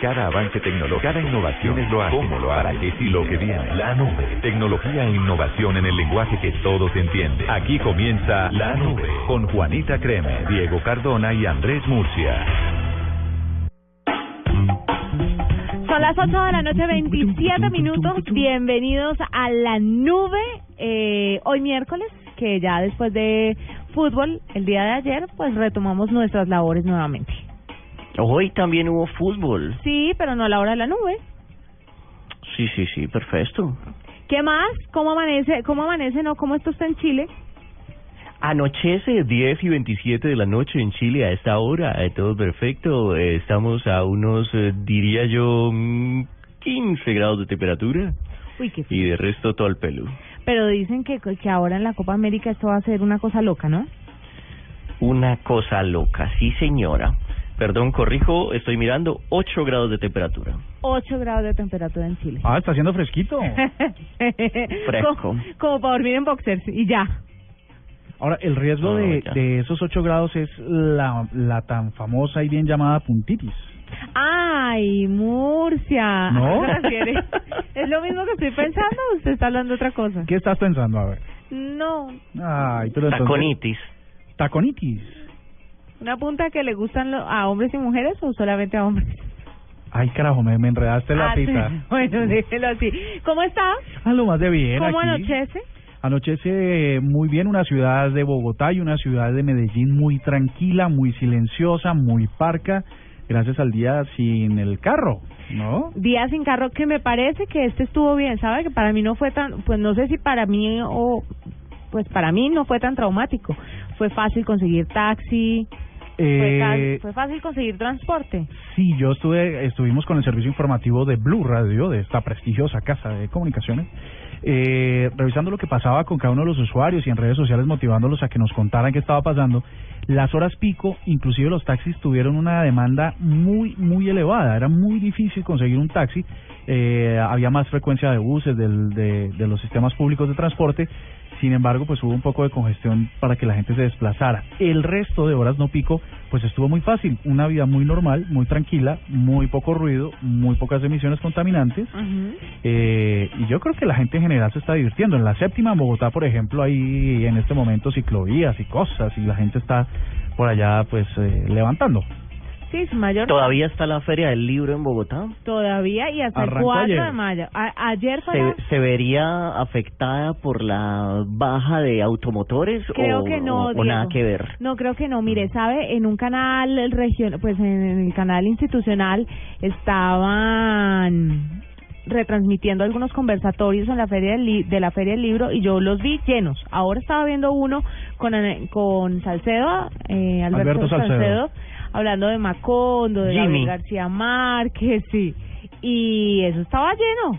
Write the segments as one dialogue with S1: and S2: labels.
S1: Cada avance tecnológico, cada innovación es lo hace. ¿Cómo lo Para qué sí lo que viene. La nube. Tecnología e innovación en el lenguaje que todos entienden. Aquí comienza La Nube con Juanita Creme, Diego Cardona y Andrés Murcia.
S2: Son las 8 de la noche, 27 minutos. Bienvenidos a la nube. Eh, hoy miércoles, que ya después de fútbol, el día de ayer, pues retomamos nuestras labores nuevamente.
S3: Hoy también hubo fútbol.
S2: Sí, pero no a la hora de la nube.
S3: Sí, sí, sí, perfecto.
S2: ¿Qué más? ¿Cómo amanece? ¿Cómo amanece? No, ¿cómo esto está en Chile?
S3: Anochece 10 y 27 de la noche en Chile a esta hora, eh, todo perfecto. Eh, estamos a unos, eh, diría yo, mm, 15 grados de temperatura
S2: Uy, qué
S3: y de resto todo el pelo.
S2: Pero dicen que, que ahora en la Copa América esto va a ser una cosa loca, ¿no?
S3: Una cosa loca, sí señora. Perdón, corrijo, estoy mirando 8 grados de temperatura.
S2: 8 grados de temperatura en Chile.
S4: Ah, está haciendo fresquito.
S3: Fresco.
S2: Como, como para dormir en boxers y ya.
S4: Ahora, el riesgo
S3: No,
S4: de, de esos 8 grados es la, la tan famosa y bien llamada puntitis.
S2: Ay, Murcia.
S4: ¿No?
S2: ¿Es lo mismo que estoy pensando o usted está hablando de otra cosa?
S4: ¿Qué estás pensando? A ver.
S2: No,
S4: Ay, pero entonces...
S3: Taconitis.
S4: Taconitis.
S2: ¿Una punta que le gustan lo- a hombres y mujeres o solamente a hombres?
S4: Ay, carajo, me, me enredaste la
S2: Ah, sí. Bueno, déjelo así. ¿Cómo está?
S4: A lo más de bien
S2: ¿Cómo
S4: aquí.
S2: anochece?
S4: Anochece muy bien una ciudad de Bogotá y una ciudad de Medellín muy tranquila, muy silenciosa, muy parca, gracias al día sin el carro, ¿no?
S2: Día sin carro que me parece que este estuvo bien, ¿sabe? Que para mí no fue tan, pues no sé si para mí o, pues para mí no fue tan traumático. Fue fácil conseguir taxi,
S4: Eh,
S2: fue fácil conseguir transporte.
S4: Sí, yo estuve, estuvimos con el servicio informativo de Blue Radio, de esta prestigiosa casa de comunicaciones, eh, revisando lo que pasaba con cada uno de los usuarios y en redes sociales motivándolos a que nos contaran qué estaba pasando. Las horas pico, inclusive los taxis tuvieron una demanda muy, muy elevada. Era muy difícil conseguir un taxi. Eh, había más frecuencia de buses del, de, de los sistemas públicos de transporte. Sin embargo, pues hubo un poco de congestión para que la gente se desplazara. El resto de horas no pico, pues estuvo muy fácil. Una vida muy normal, muy tranquila, muy poco ruido, muy pocas emisiones contaminantes. Eh, y yo creo que la gente en general se está divirtiendo. En la séptima, en Bogotá, por ejemplo, hay en este momento ciclovías y cosas, y la gente está por allá, pues, eh, levantando.
S2: Sí, su mayor
S3: ¿Todavía está la Feria del Libro en Bogotá?
S2: todavía y hasta el
S4: Arrancó
S2: 4
S4: ayer.
S2: de mayo. A- ayer fue
S3: ¿Se,
S2: la-
S3: se vería afectada por la baja de automotores
S2: Creo
S3: o,
S2: que no,
S3: o- nada que ver?
S2: No, creo que no. Mire, sabe, en un canal regional, pues en el canal institucional estaban retransmitiendo algunos conversatorios en la feria del li- de la feria del libro y yo los vi llenos. Ahora estaba viendo uno con Ane- con Salcedo, eh, Alberto,
S4: Alberto Salcedo.
S2: Hablando de Macondo, de
S3: Jimmy.
S2: Gabriel García Márquez, sí. Y eso estaba lleno.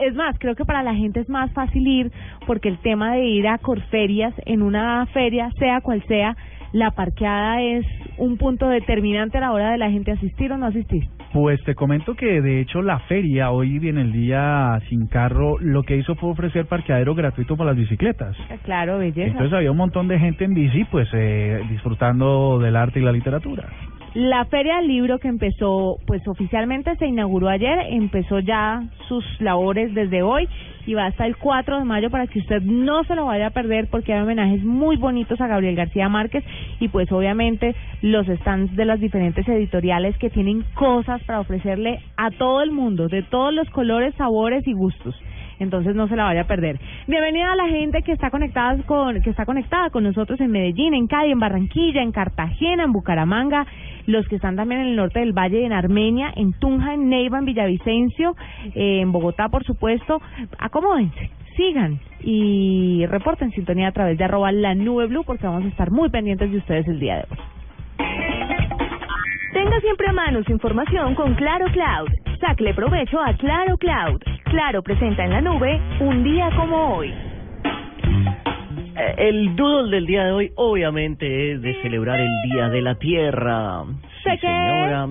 S2: Es más, creo que para la gente es más fácil ir porque el tema de ir a Corferias en una feria, sea cual sea, la parqueada es un punto determinante a la hora de la gente asistir o no asistir.
S4: Pues te comento que de hecho la feria hoy en el día sin carro lo que hizo fue ofrecer parqueadero gratuito para las bicicletas.
S2: Claro, belleza.
S4: Entonces había un montón de gente en bici pues eh, disfrutando del arte y la literatura.
S2: La Feria del Libro que empezó, pues oficialmente se inauguró ayer, empezó ya sus labores desde hoy y va hasta el 4 de mayo para que usted no se lo vaya a perder porque hay homenajes muy bonitos a Gabriel García Márquez y pues obviamente los stands de las diferentes editoriales que tienen cosas para ofrecerle a todo el mundo, de todos los colores, sabores y gustos. Entonces no se la vaya a perder. Bienvenida a la gente que está conectada con que está conectada con nosotros en Medellín, en Cali, en Barranquilla, en Cartagena, en Bucaramanga, los que están también en el norte del Valle, en Armenia, en Tunja, en Neiva, en Villavicencio, eh, en Bogotá, por supuesto. Acomódense, sigan y reporten sintonía a través de arroba la nube blue porque vamos a estar muy pendientes de ustedes el día de hoy.
S5: Tenga siempre a mano su información con Claro Cloud. Sacle provecho a Claro Cloud. Claro presenta en la nube un día como hoy.
S3: Eh, El doodle del día de hoy obviamente es de celebrar el Día de la Tierra. Señora.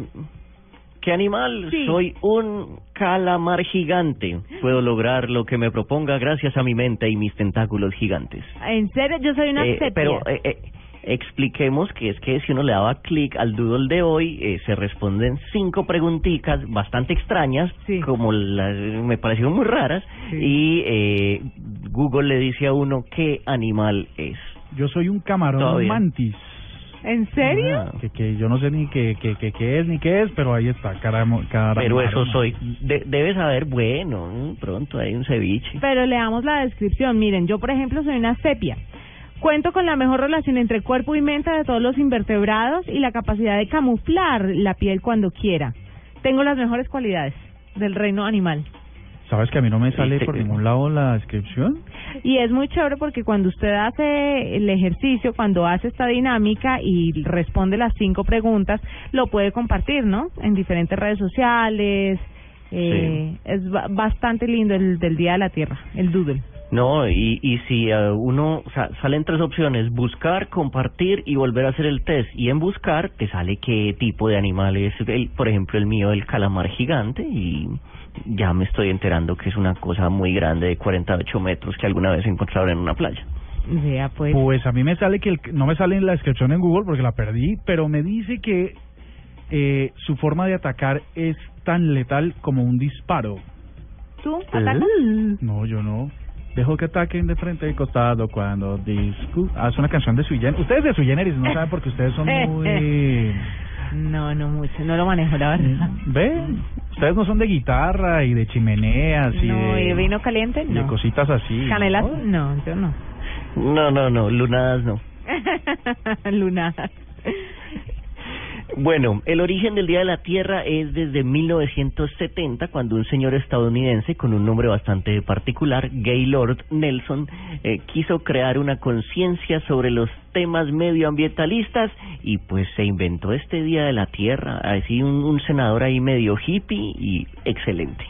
S3: ¿Qué animal?
S2: Sí.
S3: Soy un calamar gigante. Puedo lograr lo que me proponga gracias a mi mente y mis tentáculos gigantes.
S2: En serio, yo soy una
S3: Eh,
S2: sepia.
S3: pero eh, eh, Expliquemos que es que si uno le daba clic al doodle de hoy, eh, se responden cinco preguntitas bastante extrañas,
S2: Sí.
S3: como las, me parecieron muy raras,
S2: Sí.
S3: y eh, Google le dice a uno qué animal es.
S4: Yo soy un camarón
S3: Todavía.
S4: mantis.
S2: ¿En serio?
S3: Ah,
S4: Que, que yo no sé ni qué, qué, qué, qué es ni qué es, pero ahí está, caramo,
S3: pero eso soy. De- debes saber, bueno, pronto hay un ceviche.
S2: Pero leamos la descripción. Miren, yo por ejemplo soy una sepia. Cuento con la mejor relación entre cuerpo y mente de todos los invertebrados y la capacidad de camuflar la piel cuando quiera. Tengo las mejores cualidades del reino animal.
S4: ¿Sabes que a mí no me sale por ningún lado la descripción?
S2: Y es muy chévere porque cuando usted hace el ejercicio, cuando hace esta dinámica y responde las cinco preguntas, lo puede compartir, ¿no? En diferentes redes sociales. Eh, Es ba- bastante lindo el del Día de la Tierra, el doodle.
S3: No, y, y si eh, uno, o sea, salen tres opciones, buscar, compartir y volver a hacer el test. Y en buscar te sale qué tipo de animal es, el, por ejemplo, el mío, el calamar gigante, y ya me estoy enterando que es una cosa muy grande de 48 metros que alguna vez encontraron en una playa.
S2: Pues.
S4: Pues a mí me sale que el, no me sale en la descripción en Google porque la perdí, pero me dice que eh, su forma de atacar es tan letal como un disparo.
S2: ¿Tú atacas?
S4: No, yo no. Dejo que ataquen de frente y costado cuando discu... Ah, es una canción de Generis. Ustedes de Sui Generis no saben porque ustedes son muy...
S2: No, no mucho, no lo manejo, la verdad.
S4: ¿Ve? Ustedes no son de guitarra y de chimeneas y
S2: No,
S4: de...
S2: ¿y vino caliente?
S4: y de
S2: No.
S4: cositas así.
S2: ¿Canelas?
S4: ¿no?
S2: No, yo no.
S3: No, no, no, lunadas no.
S2: Lunadas.
S3: Bueno, el origen del Día de la Tierra es desde 1970, cuando un señor estadounidense con un nombre bastante particular, Gaylord Nelson, eh, quiso crear una conciencia sobre los temas medioambientalistas y pues se inventó este Día de la Tierra, así un, un senador ahí medio hippie y excelente.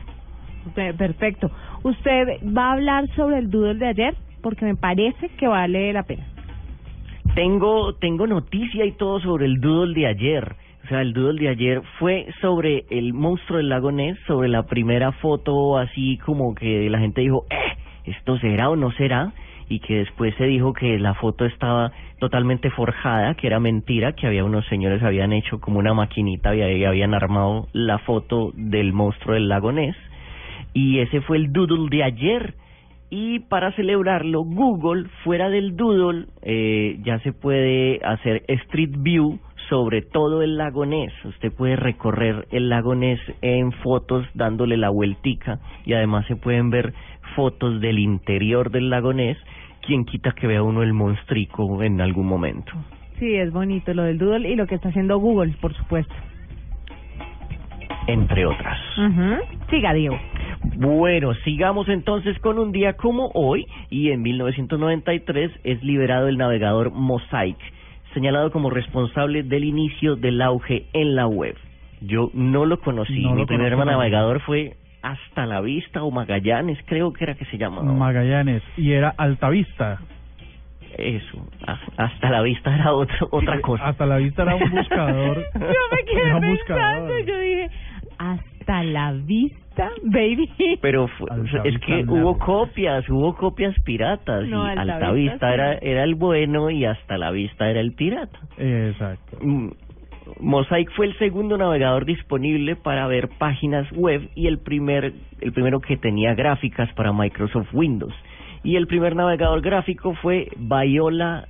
S2: Pe- Perfecto. ¿Usted va a hablar sobre el doodle de ayer? Porque me parece que vale la pena.
S3: Tengo, tengo noticia y todo sobre el doodle de ayer. O sea, el doodle de ayer fue sobre el monstruo del lago Ness, sobre la primera foto así como que la gente dijo, eh, ¿esto será o no será? Y que después se dijo que la foto estaba totalmente forjada, que era mentira, que había unos señores habían hecho como una maquinita y habían armado la foto del monstruo del lago Ness. Y ese fue el doodle de ayer. Y para celebrarlo, Google, fuera del Doodle, eh, ya se puede hacer Street View sobre todo el lago Ness. Usted puede recorrer el lago Ness en fotos dándole la vueltica y además se pueden ver fotos del interior del lago Ness. Quien quita que vea uno el monstrico en algún momento.
S2: Sí, es bonito lo del doodle y lo que está haciendo Google, por supuesto.
S3: Entre otras.
S2: Siga, Diego.
S3: Bueno, sigamos entonces con un día como hoy y en 1993 es liberado el navegador Mosaic, señalado como responsable del inicio del auge en la web. Yo no lo conocí,
S4: No
S3: mi
S4: lo
S3: primer navegador fue Hasta la Vista o Magallanes, creo que era que se llamaba.
S4: Magallanes. Y era Altavista.
S3: Eso, Hasta la Vista era otro, otra cosa.
S4: Hasta la vista era un buscador.
S2: Yo me quedé pensando,
S4: buscador.
S2: yo dije, hasta la vista, baby.
S3: Pero fue- es que hubo copias, hubo copias piratas
S2: No,
S3: y
S2: Altavista
S3: Altavista
S2: sí.
S3: era, era el bueno y Hasta la Vista era el pirata.
S4: Exacto.
S3: Mm, Mosaic fue el segundo navegador disponible para ver páginas web y el primer el primero que tenía gráficas para Microsoft Windows. Y el primer navegador gráfico fue Viola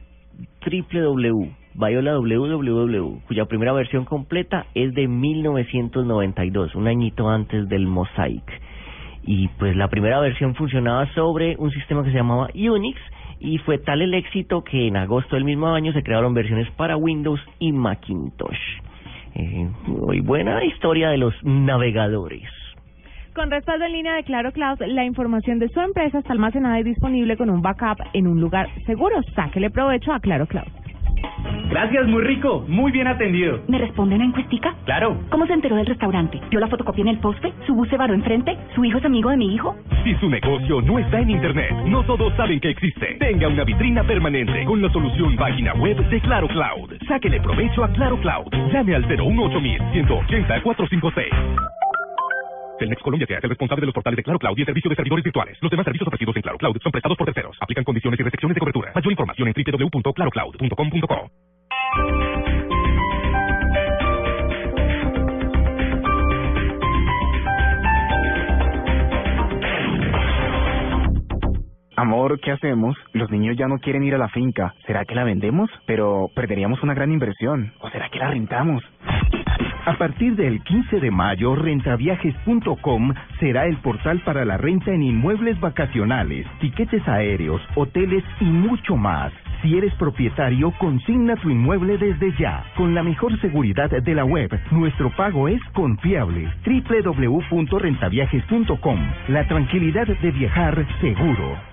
S3: www, Viola www, cuya primera versión completa es de 1992, un añito antes del Mosaic. Y pues la primera versión funcionaba sobre un sistema que se llamaba Unix y fue tal el éxito que en agosto del mismo año se crearon versiones para Windows y Macintosh. Eh, muy buena historia de los navegadores.
S2: Con respaldo en línea de Claro Cloud, la información de su empresa está almacenada y disponible con un backup en un lugar seguro. Sáquele provecho a Claro Cloud.
S6: Gracias, muy rico, muy bien atendido.
S7: ¿Me responde una encuestica?
S6: Claro.
S7: ¿Cómo se enteró del restaurante? ¿Vio la fotocopia en el poste? ¿Su bus se varó enfrente? ¿Su hijo es amigo de mi hijo?
S8: Si su negocio no está en Internet, no todos saben que existe. Tenga una vitrina permanente con la solución página web de Claro Cloud. Sáquele provecho a Claro Cloud. Llame al 018 180 456. Telmex Colombia que es el responsable de los portales de Claro Cloud y el servicio de servidores virtuales. Los demás servicios ofrecidos en Claro Cloud son prestados por terceros. Aplican condiciones y restricciones de cobertura. Mayor información en www.clarocloud.com.co.
S9: Amor, ¿qué hacemos? Los niños ya no quieren ir a la finca. ¿Será que la vendemos? Pero perderíamos una gran inversión. ¿O será que la rentamos?
S10: A partir del 15 de mayo, rentaviajes.com será el portal para la renta en inmuebles vacacionales, tiquetes aéreos, hoteles y mucho más. Si eres propietario, consigna tu inmueble desde ya. Con la mejor seguridad de la web, nuestro pago es confiable. www.rentaviajes.com. La tranquilidad de viajar seguro.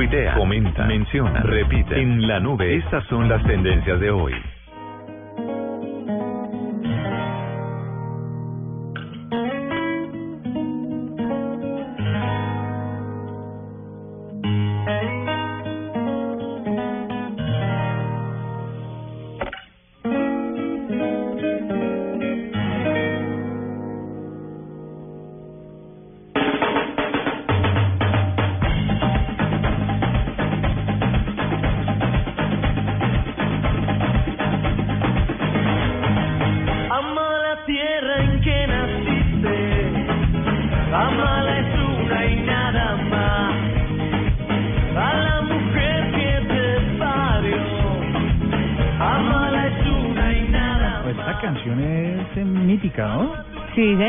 S1: Tuitea, comenta, menciona, repite. En la nube, estas son las tendencias de hoy.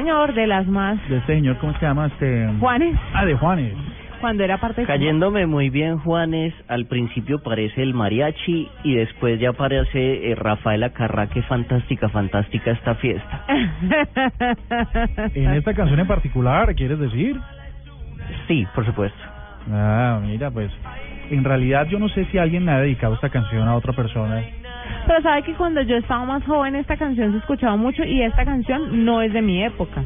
S2: Señor, de las más.
S4: De este señor, ¿cómo se llama? Este...
S2: Juanes,
S4: Ah, de Juanes.
S2: cuando era parte de...
S3: Cayéndome muy bien, Juanes, al principio parece el mariachi y después ya aparece eh, Rafaela Carrá, que fantástica, fantástica esta fiesta.
S4: En esta canción en particular, ¿quieres decir?
S3: Sí, por supuesto.
S4: Ah, mira, pues en realidad yo no sé si alguien le ha dedicado esta canción a otra persona.
S2: Pero sabe que cuando yo estaba más joven esta canción se escuchaba mucho y esta canción no es de mi época.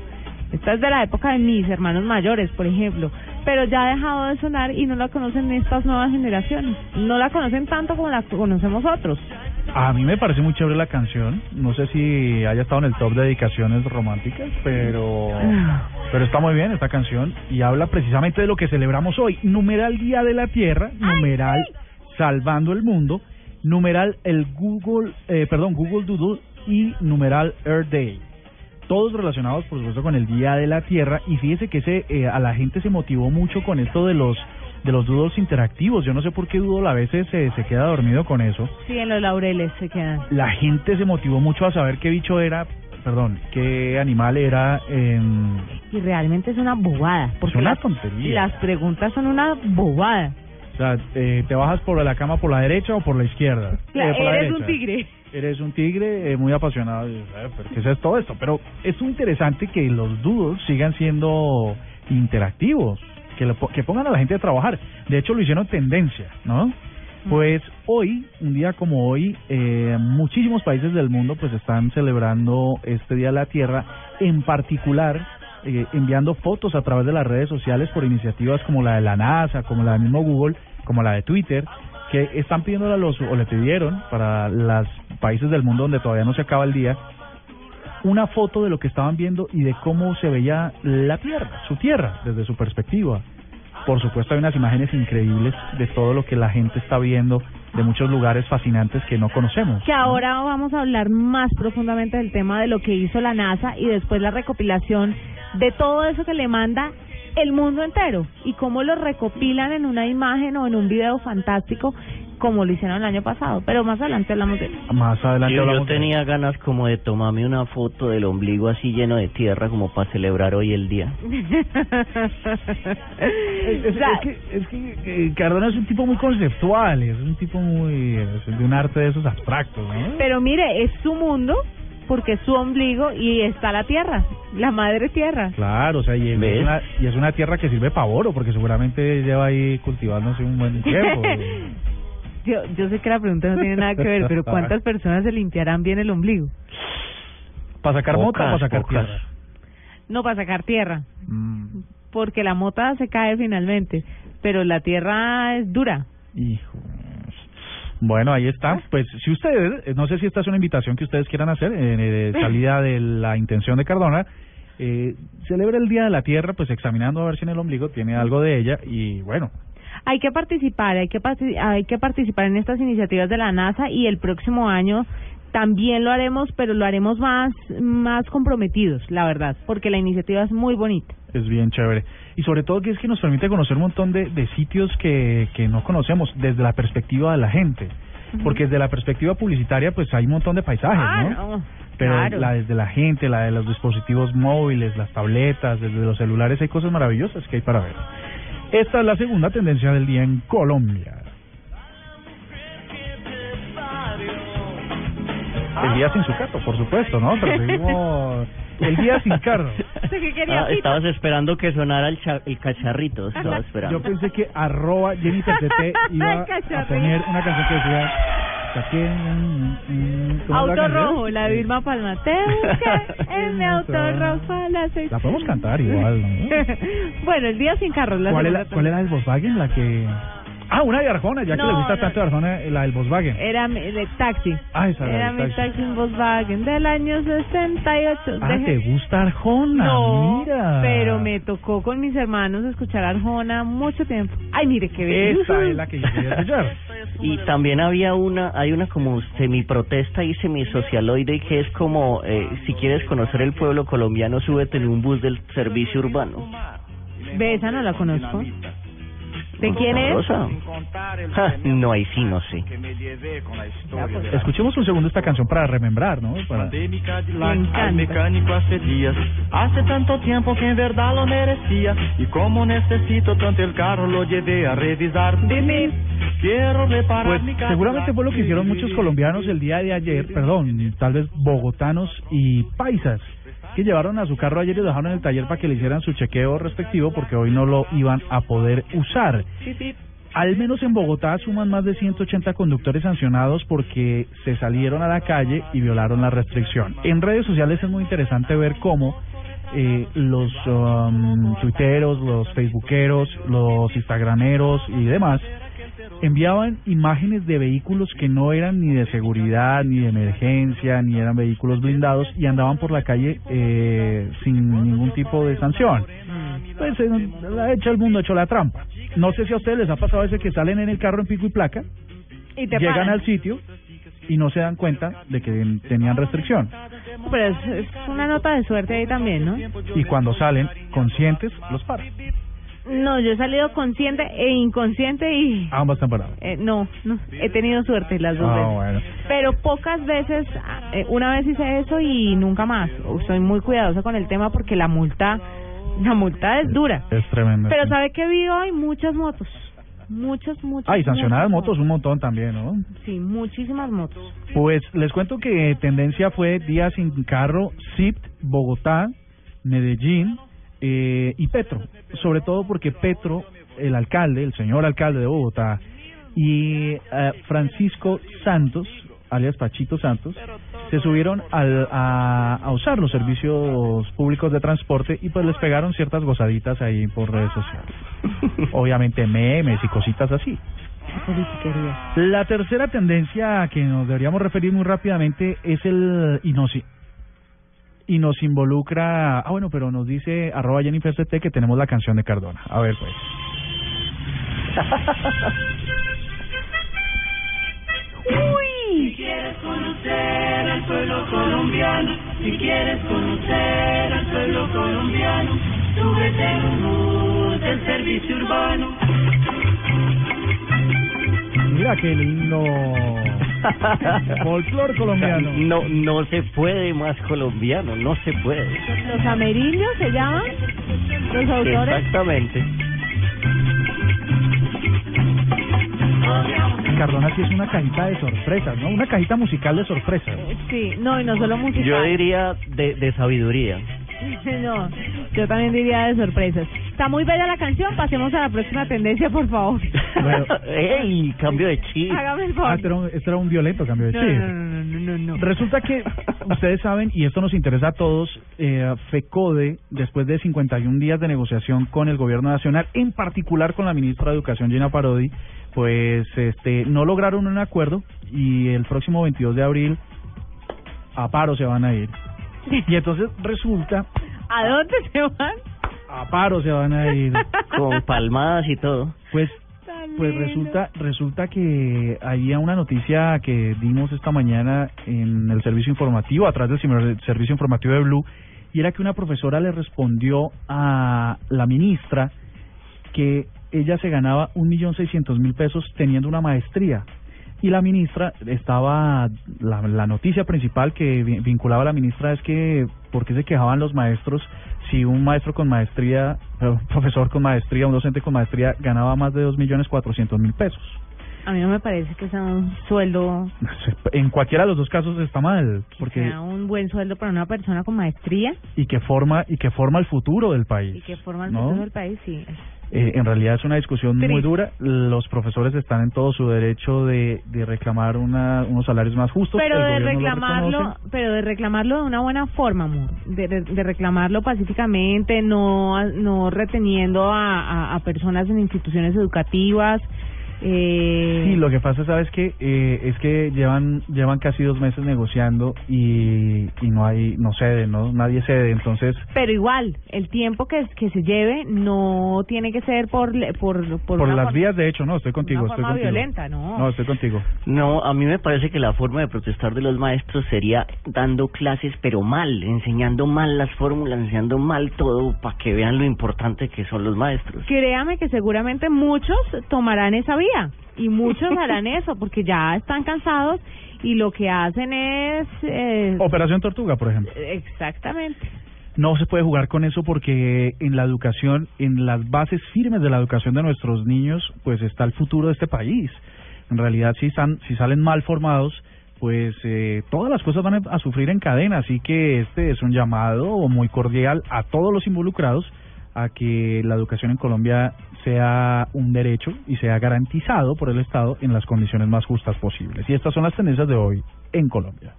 S2: Esta es de la época de mis hermanos mayores, por ejemplo. Pero ya ha dejado de sonar y no la conocen estas nuevas generaciones. No la conocen tanto como la conocemos otros.
S4: A mí me parece muy chévere la canción. No sé si haya estado en el top de dedicaciones románticas, pero pero está muy bien esta canción y habla precisamente de lo que celebramos hoy. Numeral Día de la Tierra, numeral Salvando el Mundo, numeral el Google, eh, perdón, Google Doodle y numeral Earth Day. Todos relacionados, por supuesto, con el Día de la Tierra. Y fíjese que ese, eh, a la gente se motivó mucho con esto de los de los doodles interactivos. Yo no sé por qué Doodle a veces se, se queda dormido con eso.
S2: Sí, en los laureles se quedan.
S4: La gente se motivó mucho a saber qué bicho era, perdón, qué animal era en...
S2: Y realmente es una bobada. Porque
S4: una
S2: las,
S4: tontería.
S2: las preguntas son una bobada.
S4: O sea, eh, ¿te bajas por la cama por la derecha o por la izquierda?
S2: La-
S4: Eh, por la
S2: eres un tigre.
S4: Eres un tigre eh, muy apasionado. Eh, ¿pero ¿Qué es todo esto? Pero es interesante que los doodles sigan siendo interactivos, que, lo que pongan a la gente a trabajar. De hecho, lo hicieron tendencia, ¿no? Pues hoy, un día como hoy, eh, muchísimos países del mundo pues están celebrando este Día de la Tierra, en particular eh, enviando fotos a través de las redes sociales por iniciativas como la de la NASA, como la del mismo Google, como la de Twitter, que están pidiendo a los, o le pidieron para los países del mundo donde todavía no se acaba el día, una foto de lo que estaban viendo y de cómo se veía la Tierra, su Tierra, desde su perspectiva. Por supuesto hay unas imágenes increíbles de todo lo que la gente está viendo, de muchos lugares fascinantes que no conocemos.
S2: Que ahora vamos a hablar más profundamente del tema de lo que hizo la NASA y después la recopilación de todo eso que le manda el mundo entero y cómo lo recopilan en una imagen o en un video fantástico como lo hicieron el año pasado. Pero más adelante hablamos de eso.
S4: Más adelante
S3: Yo, yo
S4: de-
S3: tenía ganas como de tomarme una foto del ombligo así lleno de tierra como para celebrar hoy el día.
S4: Es, es- es que, es que eh, Cardona es un tipo muy conceptual, es un tipo muy es de un arte de esos abstractos, ¿no?
S2: Pero mire, es su mundo porque es su ombligo y está la tierra, la madre tierra.
S4: Claro, o sea, y es,
S3: ¿Ves?
S4: una, y es una tierra que sirve para oro, porque seguramente lleva ahí cultivándose un buen tiempo.
S2: Yo, yo sé que la pregunta no tiene nada que ver, pero ¿cuántas personas se limpiarán bien el ombligo?
S4: ¿Para sacar mota o para
S3: Pocas,
S4: sacar
S3: pocas.
S4: tierra?
S2: No para sacar tierra,
S4: Mm,
S2: porque la mota se cae finalmente, pero la tierra es dura.
S4: hijo. Bueno, ahí está. Pues si ustedes, eh, no sé si esta es una invitación que ustedes quieran hacer, en eh, salida de la intención de Cardona, eh, celebra el Día de la Tierra, pues examinando a ver si en el ombligo tiene algo de ella y bueno,
S2: Hay que participar, hay que hay que participar en estas iniciativas de la NASA y el próximo año también lo haremos, pero lo haremos más más comprometidos, la verdad, porque la iniciativa es muy bonita.
S4: Es bien chévere. Y sobre todo que es que nos permite conocer un montón de, de sitios que, que no conocemos desde la perspectiva de la gente. Porque desde la perspectiva publicitaria, pues hay un montón de paisajes,
S2: Ah,
S4: ¿no?
S2: no,
S4: Pero
S2: claro.
S4: la desde la gente, la de los dispositivos móviles, las tabletas, desde los celulares, hay cosas maravillosas que hay para ver. Esta es la segunda tendencia del día en Colombia. El día sin su carro, por supuesto, ¿no? Preferimos el día sin carro.
S3: Ah, estabas esperando que sonara el, cha- el cacharrito, estaba esperando.
S4: Yo pensé que arroba Jennifer TT iba a poner una canción que decía... "Saqué un- un-". ¿Cómo es
S2: Auto
S4: la
S2: rojo, la de Vilma Palma. Te busqué en mi auto rojo a las seis.
S4: La podemos cantar igual, ¿no?
S2: bueno, el día sin carros. La
S4: ¿Cuál, era, ¿Cuál era el Volkswagen? La que... Ah, una de Arjona, ya que
S2: No,
S4: le gusta
S2: no.
S4: tanto de Arjona, la del Volkswagen.
S2: Era mi- de taxi.
S4: Ah, esa era
S2: Era mi
S4: taxi.
S2: taxi en Volkswagen del año 68.
S4: Ah,
S2: Deje-
S4: ¿te gusta Arjona?
S2: No,
S4: Mira.
S2: pero me tocó con mis hermanos escuchar Arjona mucho tiempo. Ay, mire qué bello.
S4: Esa es la que yo quería escuchar.
S3: Y también había una, hay una como semi-protesta y semi-socialoide que es como, eh, si quieres conocer el pueblo colombiano, súbete en un bus del servicio urbano.
S2: Ve, esa no la conozco. ¿De quién es?
S3: Ja, no, ahí sí, no sé.
S4: Escuchemos un segundo esta canción para remembrar, ¿no? Para...
S2: Me
S11: mecánico hace días. Hace tanto tiempo que en verdad lo merecía. Y como necesito tanto el carro, lo llevé a revisar. Dime, quiero reparar
S4: Pues seguramente fue lo que hicieron muchos colombianos el día de ayer, perdón, tal vez bogotanos y paisas, que llevaron a su carro ayer y lo dejaron en el taller para que le hicieran su chequeo respectivo porque hoy no lo iban a poder usar. Al menos en Bogotá suman más de 180 conductores sancionados porque se salieron a la calle y violaron la restricción. En redes sociales es muy interesante ver cómo eh, los um, tuiteros, los facebookeros, los instagrameros y demás enviaban imágenes de vehículos que no eran ni de seguridad, ni de emergencia, ni eran vehículos blindados y andaban por la calle eh, sin ningún tipo de sanción. Pues eh, ha hecho el mundo, ha hecho la trampa. No sé si a ustedes les ha pasado ese que salen en el carro en pico y placa,
S2: Y te
S4: llegan
S2: paran.
S4: al sitio y no se dan cuenta de que tenían restricción.
S2: Pero es, es una nota de suerte ahí también, ¿no?
S4: Y cuando salen conscientes, los paran.
S2: No, yo he salido consciente e inconsciente y...
S4: Ambas temporadas.
S2: Eh, no, no, he tenido suerte las dos
S4: Ah,
S2: veces.
S4: bueno.
S2: Pero pocas veces, eh, una vez hice eso y nunca más. Soy muy cuidadosa con el tema porque la multa, la multa es dura.
S4: Es tremendo.
S2: Pero
S4: sí.
S2: ¿sabe qué vi hoy? Muchas motos. Muchas, muchas.
S4: Ah, y sancionadas
S2: muchas
S4: motos un montón también, ¿no?
S2: Sí, muchísimas motos.
S4: Pues les cuento que tendencia fue Día sin carro, SIP, Bogotá, Medellín eh, y Petro. Sobre todo porque Petro, el alcalde, el señor alcalde de Bogotá, y eh, Francisco Santos, alias Pachito Santos, se subieron al, a, a usar los servicios públicos de transporte y pues les pegaron ciertas gozaditas ahí por redes sociales. Obviamente memes y cositas así. La tercera tendencia a que nos deberíamos referir muy rápidamente es el y nos involucra, ah bueno, pero nos dice arroba Jennifer CT que tenemos la canción de Cardona. A ver pues.
S11: Si quieres conocer al pueblo colombiano, si quieres conocer al pueblo colombiano, súbete un bus del servicio urbano.
S4: Mira, qué lindo. Folclor colombiano.
S3: No, no se puede más colombiano, no se puede.
S2: Los amerindios se llaman los autores.
S3: Exactamente.
S4: Cardona sí es una cajita de sorpresas, ¿no? Una cajita musical de sorpresas.
S2: Sí, no, y no solo musical.
S3: Yo diría de, de sabiduría.
S2: No, yo también diría de sorpresas. Está muy bella la canción, pasemos a la próxima tendencia, por favor.
S4: Bueno.
S3: ¡Ey! Cambio de chip.
S2: Hágame el
S4: Ah,
S2: favor.
S4: este era un, este era un violento cambio de
S2: No,
S4: chip.
S2: no, no, no, no, no, no.
S4: Resulta que ustedes saben, y esto nos interesa a todos, eh, FECODE, después de 51 días de negociación con el gobierno nacional, en particular con la ministra de Educación, Gina Parodi, pues este no lograron un acuerdo y el próximo 22 de abril a paro se van a ir. Y entonces resulta,
S2: ¿A dónde se van?
S4: a paro se van a ir.
S3: Con palmadas y todo.
S4: Pues pues resulta resulta que había una noticia que dimos esta mañana en el servicio informativo, atrás del sim- servicio informativo de Blue, y era que una profesora le respondió a la ministra que ella se ganaba un millón seiscientos mil pesos teniendo una maestría. Y la ministra estaba, la, la noticia principal que vi- vinculaba a la ministra es que, ¿por qué se quejaban los maestros si un maestro con maestría, un profesor con maestría, un docente con maestría ganaba más de dos millones cuatrocientos mil pesos?
S2: A mí no me parece que sea un sueldo,
S4: En cualquiera de los dos casos está mal, porque
S2: sea un buen sueldo para una persona con maestría
S4: y que forma y que forma el futuro del país.
S2: y que forma el
S4: ¿no?
S2: futuro del país, sí.
S4: Eh, en realidad es una discusión muy dura. Los profesores están en todo su derecho de, de reclamar una, unos salarios más justos.
S2: Pero de reclamarlo, pero de reclamarlo de una buena forma, amor. De, de, de reclamarlo pacíficamente, no no reteniendo a, a, a personas en instituciones educativas. Eh,
S4: Sí, lo que pasa, ¿sabes qué? Eh, es que llevan llevan casi dos meses negociando y, y no hay, no cede, ¿no? Nadie cede, entonces...
S2: Pero igual, el tiempo que, que se lleve no tiene que ser por le- por por,
S4: las
S2: forma-
S4: vías, de hecho, no, estoy contigo,
S2: una
S4: estoy
S2: forma
S4: contigo.
S2: violenta, ¿no?
S4: No, estoy contigo.
S3: No, a mí me parece que la forma de protestar de los maestros sería dando clases pero mal, enseñando mal las fórmulas, enseñando mal todo para que vean lo importante que son los maestros.
S2: Créame que seguramente muchos tomarán esa vía y muchos harán eso porque ya están cansados y lo que hacen es eh,
S4: Operación Tortuga, por ejemplo.
S2: exactamente
S4: No se puede jugar con eso porque en la educación, en las bases firmes de la educación de nuestros niños, pues está el futuro de este país. En realidad, si, están, si salen mal formados, pues eh, todas las cosas van a sufrir en cadena. Así que este es un llamado muy cordial a todos los involucrados a que la educación en Colombia sea un derecho y sea garantizado por el Estado en las condiciones más justas posibles. Y estas son las tendencias de hoy en Colombia.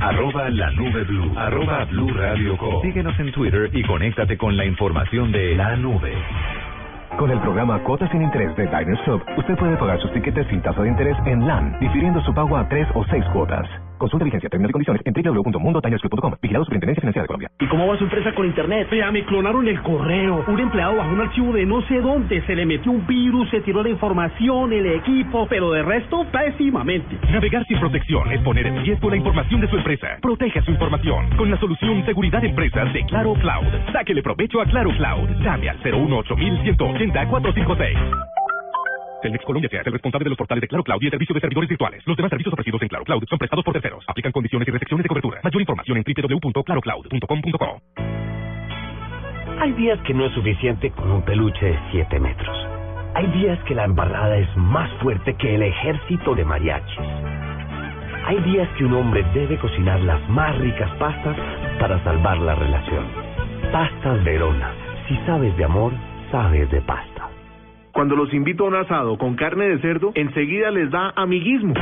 S1: Arroba la nube blue. Arroba blue radio com. Síguenos en Twitter y conéctate con la información de la nube.
S12: Con el programa Cuotas sin Interés de Diners Club, usted puede pagar sus tiquetes sin tasa de interés en LAN, difiriendo su pago a tres o seis cuotas. Consulta vigencia, términos y condiciones en www.mundotinersclub.com. Vigilado Superintendencia Financiera de Colombia.
S13: ¿Y cómo va su empresa con internet? Vea, me clonaron el correo. Un empleado bajó un archivo de no sé dónde. Se le metió un virus, se tiró la información, el equipo, pero de resto, pésimamente.
S8: Navegar sin protección es poner en riesgo la información de su empresa. Proteja su información con la solución Seguridad Empresas de Claro Cloud. Sáquele provecho a Claro Cloud. Llame al 018 456 Telmex Colombia se hace el responsable de los portales de Claro Cloud y el servicio de servidores virtuales. Los demás servicios ofrecidos en Claro Cloud son prestados por terceros. Aplican condiciones y restricciones de cobertura. Mayor información en www.clarocloud.com.co.
S14: Hay días que no es suficiente con un peluche de 7 metros. Hay días que la embarrada es más fuerte que el ejército de mariachis. Hay días que un hombre debe cocinar las más ricas pastas para salvar la relación. Pastas Verona. Si sabes de amor, sabes de pasta.
S15: Cuando los invito a un asado con carne de cerdo, enseguida les da amiguismo.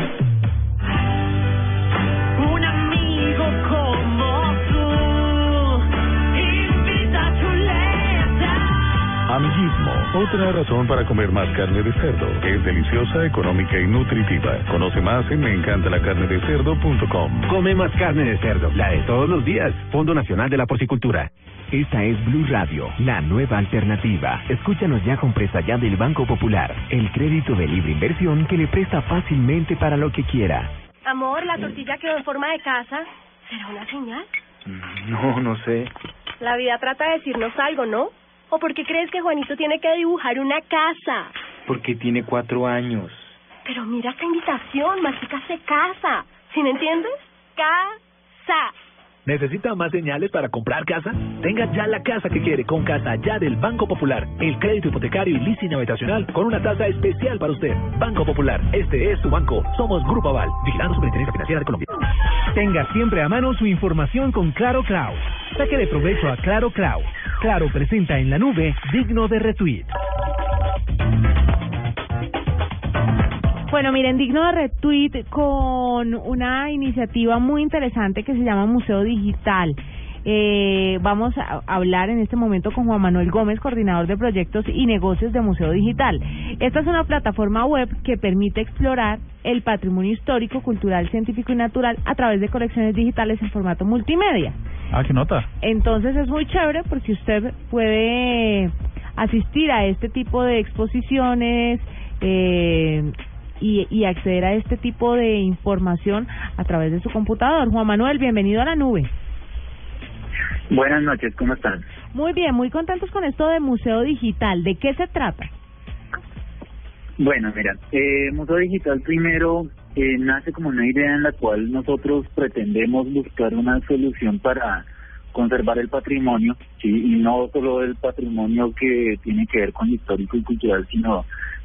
S16: Amiguismo, otra razón para comer más carne de cerdo. Es deliciosa, económica y nutritiva. Conoce más en meencantalacarnedecerdo.com.
S17: Come más carne de cerdo, la de todos los días. Fondo Nacional de la Porcicultura.
S10: Esta es Blue Radio, la nueva alternativa. Escúchanos ya con presta ya del Banco Popular, el crédito de libre inversión que le presta fácilmente para lo que quiera.
S18: Amor, la tortilla quedó en forma de casa. ¿Será una señal?
S9: No, no sé.
S18: La vida trata de decirnos algo, ¿no? ¿O por qué crees que Juanito tiene que dibujar una casa?
S19: Porque tiene cuatro años.
S18: Pero mira esta invitación, Mágica se casa. ¿Sí me entiendes? Casa.
S20: ¿Necesita más señales para comprar casa? Tenga ya la casa que quiere con Casa Ya del Banco Popular. El crédito hipotecario y leasing habitacional con una tasa especial para usted. Banco Popular, este es su banco. Somos Grupo Aval, vigilando Superintendencia Financiera de Colombia.
S21: Tenga siempre a mano su información con Claro Cloud. Saque de provecho a Claro Cloud. Claro presenta en la nube digno de retweet.
S2: Bueno, miren, digno de retweet con una iniciativa muy interesante que se llama Museo Digital. Eh, vamos a hablar en este momento con Juan Manuel Gómez, coordinador de proyectos y negocios de Museo Digital. Esta es una plataforma web que permite explorar el patrimonio histórico, cultural, científico y natural a través de colecciones digitales en formato multimedia.
S4: Ah, qué nota.
S2: Entonces es muy chévere porque usted puede asistir a este tipo de exposiciones eh, y, y acceder a este tipo de información a través de su computador. Juan Manuel, bienvenido a la nube.
S22: Buenas noches, ¿cómo están?
S2: Muy bien, muy contentos con esto de Museo Digital. ¿De qué se trata?
S22: Bueno, mira, eh, Museo Digital primero eh, nace como una idea en la cual nosotros pretendemos buscar una solución para conservar el patrimonio, ¿sí? y no solo el patrimonio que tiene que ver con histórico y cultural, sino,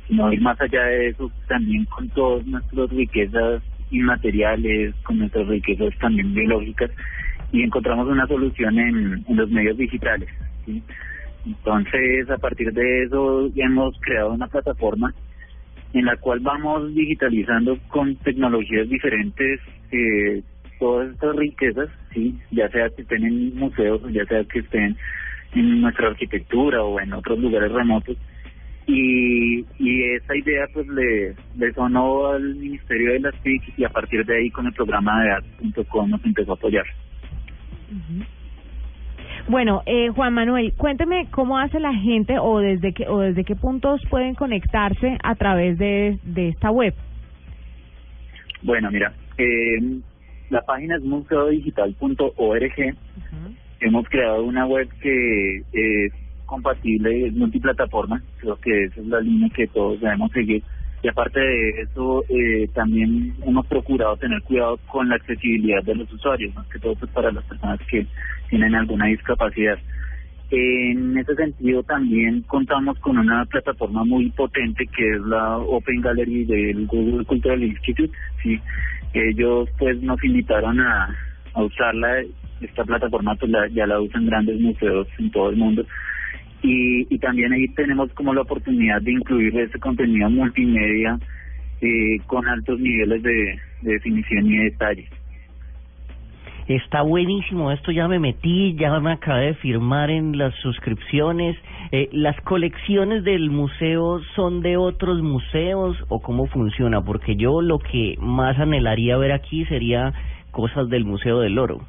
S22: sino ir más allá de eso también con todas nuestras riquezas inmateriales, con nuestras riquezas también biológicas, y encontramos una solución en, los medios digitales. ¿sí? Entonces, a partir de eso, hemos creado una plataforma en la cual vamos digitalizando con tecnologías diferentes eh, todas estas riquezas, sí, ya sea que estén en museos, ya sea que estén en nuestra arquitectura o en otros lugares remotos. Y, y esa idea pues le, le sonó al Ministerio de las TIC y a partir de ahí con el programa de art.com nos empezó a apoyar.
S2: Bueno, eh, Juan Manuel, cuénteme cómo hace la gente o desde qué o desde qué puntos pueden conectarse a través de, de esta web.
S22: Bueno, mira, eh, la página es museodigital.org. Hemos creado una web que es compatible, es multiplataforma, creo que esa es la línea que todos debemos seguir. Y aparte de eso, eh, también hemos procurado tener cuidado con la accesibilidad de los usuarios, más que todo pues, para las personas que tienen alguna discapacidad. En ese sentido, también contamos con una plataforma muy potente que es la Open Gallery del Google Cultural Institute. Sí, ellos pues nos invitaron a, a usarla. Esta plataforma pues la, ya la usan grandes museos en todo el mundo. Y, y también ahí tenemos como la oportunidad de incluir ese contenido multimedia eh, con altos niveles de, de definición y de detalle.
S3: Está buenísimo, esto ya me metí, ya me acabé de firmar en las suscripciones. Eh, ¿Las colecciones del museo son de otros museos o cómo funciona? Porque yo lo que más anhelaría ver aquí sería cosas del Museo del Oro.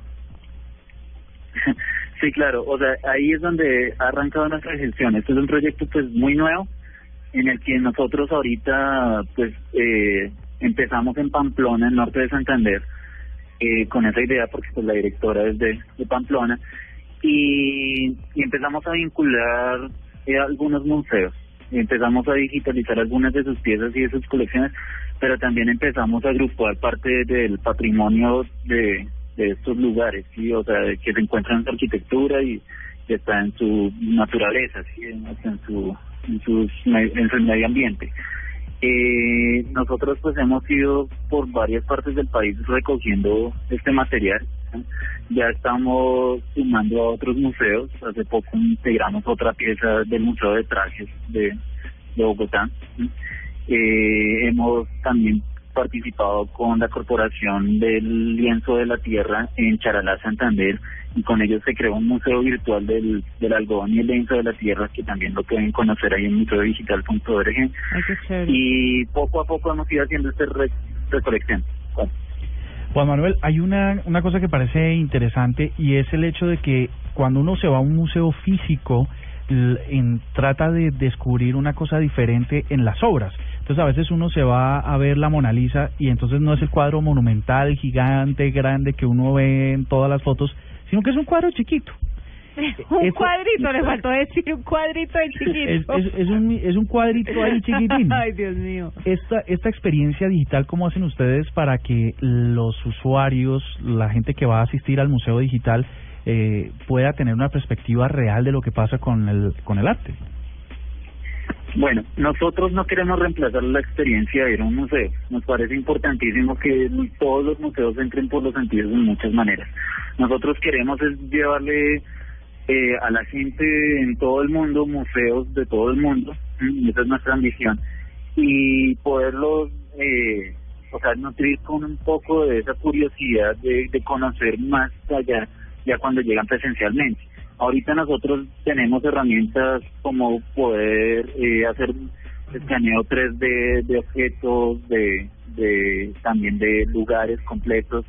S22: Sí, claro, o sea, ahí es donde ha arrancado nuestra gestión. Este es un proyecto pues muy nuevo en el que nosotros ahorita pues eh, empezamos en Pamplona, en norte de Santander, eh, con esa idea porque pues la directora es de, Pamplona y, empezamos a vincular eh, algunos museos, empezamos a digitalizar algunas de sus piezas y de sus colecciones, pero también empezamos a agrupar parte del patrimonio de, de estos lugares, sí, o sea, que se encuentran en su arquitectura y que está en su naturaleza, sí, en, en su en, sus, en su medio ambiente. Eh, nosotros pues hemos ido por varias partes del país recogiendo este material. Ya estamos sumando a otros museos. Hace poco integramos otra pieza del Museo de Trajes de, de Bogotá. Eh, hemos también participado con la Corporación del Lienzo de la Tierra en Charalá, Santander, y con ellos se creó un museo virtual del, del algodón y el lienzo de la tierra, que también lo pueden conocer ahí en museodigital.org. Y poco a poco hemos ido haciendo este re- recolección. Bueno.
S4: Juan Manuel, hay una, una cosa que parece interesante y es el hecho de que cuando uno se va a un museo físico, en, trata de descubrir una cosa diferente en las obras. Entonces a veces uno se va a ver la Mona Lisa y entonces no es el cuadro monumental, gigante, grande que uno ve en todas las fotos, sino que es un cuadro chiquito.
S2: un
S4: Esto-
S2: cuadrito, le faltó decir un cuadrito de
S4: Es,
S2: chiquito.
S4: es, es un, es un cuadrito ahí chiquitín.
S2: Ay, Dios mío.
S4: Esta, esta experiencia digital, ¿cómo hacen ustedes para que los usuarios, la gente que va a asistir al museo digital, eh, pueda tener una perspectiva real de lo que pasa con el, con el arte?
S22: Bueno, nosotros no queremos reemplazar la experiencia de ir a un museo. Nos parece importantísimo que todos los museos entren por los sentidos de muchas maneras. Nosotros queremos es llevarle eh, a la gente en todo el mundo museos de todo el mundo. Esa es nuestra ambición. Y poderlos, eh, o sea, nutrir con un poco de esa curiosidad de, de conocer más allá ya cuando llegan presencialmente. Ahorita nosotros tenemos herramientas como poder eh, hacer escaneo 3D de objetos, de, de también de lugares completos.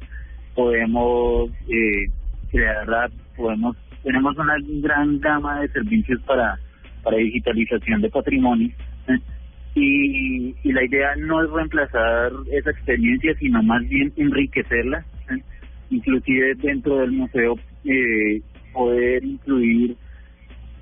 S22: Podemos eh, crear podemos tenemos una gran gama de servicios para para digitalización de patrimonio. ¿eh? Y, y la idea no es reemplazar esa experiencia, sino más bien enriquecerla. ¿eh? Inclusive dentro del museo eh, poder incluir,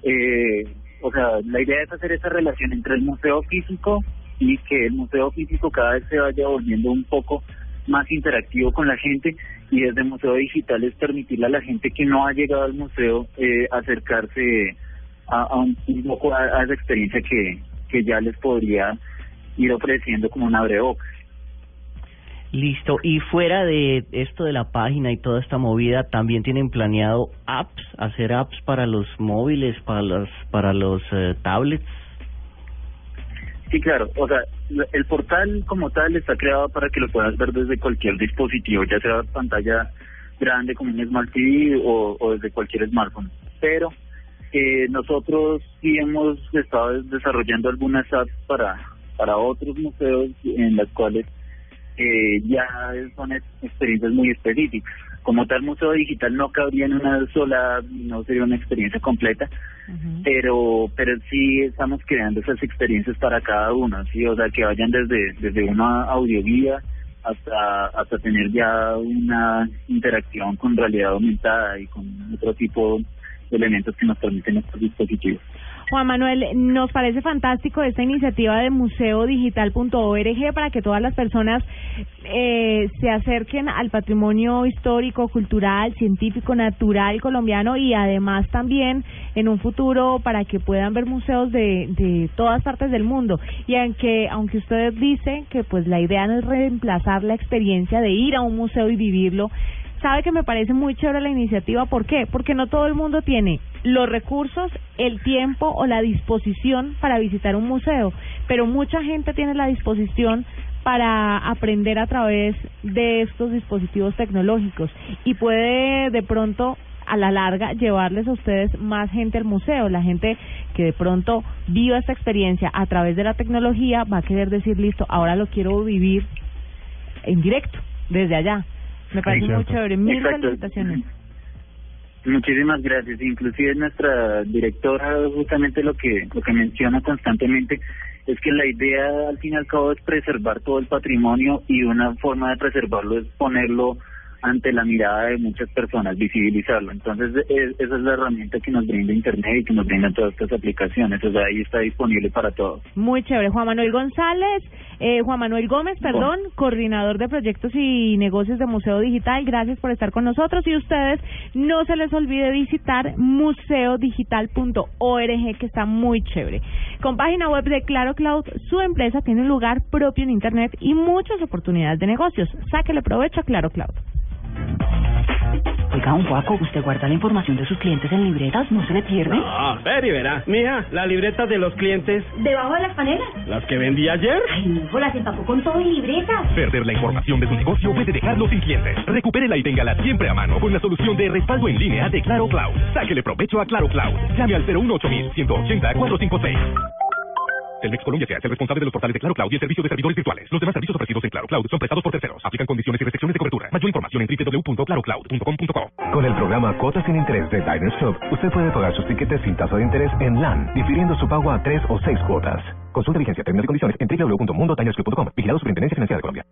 S22: eh, o sea, la idea es hacer esa relación entre el museo físico y que el museo físico cada vez se vaya volviendo un poco más interactivo con la gente y desde museo digital es permitirle a la gente que no ha llegado al museo eh, acercarse a, a un, un poco a, esa experiencia que, que ya les podría ir ofreciendo como una abrebocas.
S3: Listo. Y fuera de esto de la página y toda esta movida, también tienen planeado apps, hacer apps para los móviles, para los para los eh, tablets.
S22: Sí, claro. O sea, el portal como tal está creado para que lo puedas ver desde cualquier dispositivo, ya sea pantalla grande como un Smart TV o, o desde cualquier smartphone. Pero eh, nosotros sí hemos estado desarrollando algunas apps para para otros museos en las cuales eh, ya son ex- experiencias muy específicas. Como tal, museo digital no cabría en una sola, no sería una experiencia completa, pero pero sí estamos creando esas experiencias para cada uno, sí, o sea, que vayan desde desde una audioguía hasta hasta tener ya una interacción con realidad aumentada y con otro tipo de elementos que nos permiten estos dispositivos.
S2: Juan Manuel, nos parece fantástico esta iniciativa de museodigital.org para que todas las personas eh, se acerquen al patrimonio histórico, cultural, científico, natural colombiano y además también en un futuro para que puedan ver museos de, de todas partes del mundo. Y aunque, aunque usted dice que pues la idea no es reemplazar la experiencia de ir a un museo y vivirlo, sabe que me parece muy chévere la iniciativa. ¿Por qué? Porque no todo el mundo tiene los recursos, el tiempo o la disposición para visitar un museo, pero mucha gente tiene la disposición para aprender a través de estos dispositivos tecnológicos y puede de pronto a la larga llevarles a ustedes más gente al museo. La gente que de pronto viva esta experiencia a través de la tecnología va a querer decir, listo, ahora lo quiero vivir en directo, desde allá. Me parece muy
S22: Exacto.
S2: chévere. Mil
S22: Exacto.
S2: felicitaciones.
S22: Muchísimas gracias. Inclusive nuestra directora justamente lo que lo que menciona constantemente es que la idea al fin y al cabo es preservar todo el patrimonio y una forma de preservarlo es ponerlo ante la mirada de muchas personas, visibilizarlo. Entonces es- esa es la herramienta que nos brinda Internet y que nos brindan todas estas aplicaciones. O sea, ahí está disponible para todos.
S2: Muy chévere. Juan Manuel González, eh, Juan Manuel Gómez, perdón, coordinador de proyectos y negocios de Museo Digital. Gracias por estar con nosotros y ustedes no se les olvide visitar museodigital.org que está muy chévere. Con página web de Claro Cloud, su empresa tiene un lugar propio en Internet y muchas oportunidades de negocios. Sáquele provecho a Claro Cloud.
S23: Oiga, un guaco, ¿usted guarda la información de sus clientes en libretas? ¿No se le pierde?
S13: Ah, ver y verá. Mija, la libreta de los clientes,
S24: ¿Debajo de las panelas?
S13: las que vendí ayer.
S24: Ay, mi hijo las empacó con todo y libretas.
S8: Perder la información de su negocio puede dejarlo sin clientes. Recupérela y téngala siempre a mano con la solución de respaldo en línea de Claro Cloud. Sáquele provecho a Claro Cloud. Llame al 018 180 456. Telmex Colombia se hace responsable de los portales de Claro Cloud y el servicio de servidores virtuales. Los demás servicios ofrecidos en Claro Cloud son prestados por terceros. Aplican condiciones y restricciones de cobertura. Mayor información en www.clarocloud.com.co.
S12: Con el programa Cuotas sin Interés de Diners Club, usted puede pagar sus tiquetes sin tasa de interés en LAN, difiriendo su pago a tres o seis cuotas. Consulta vigencia, términos y condiciones en www.mundotinersclub.com. Vigilado Superintendencia Financiera de Colombia.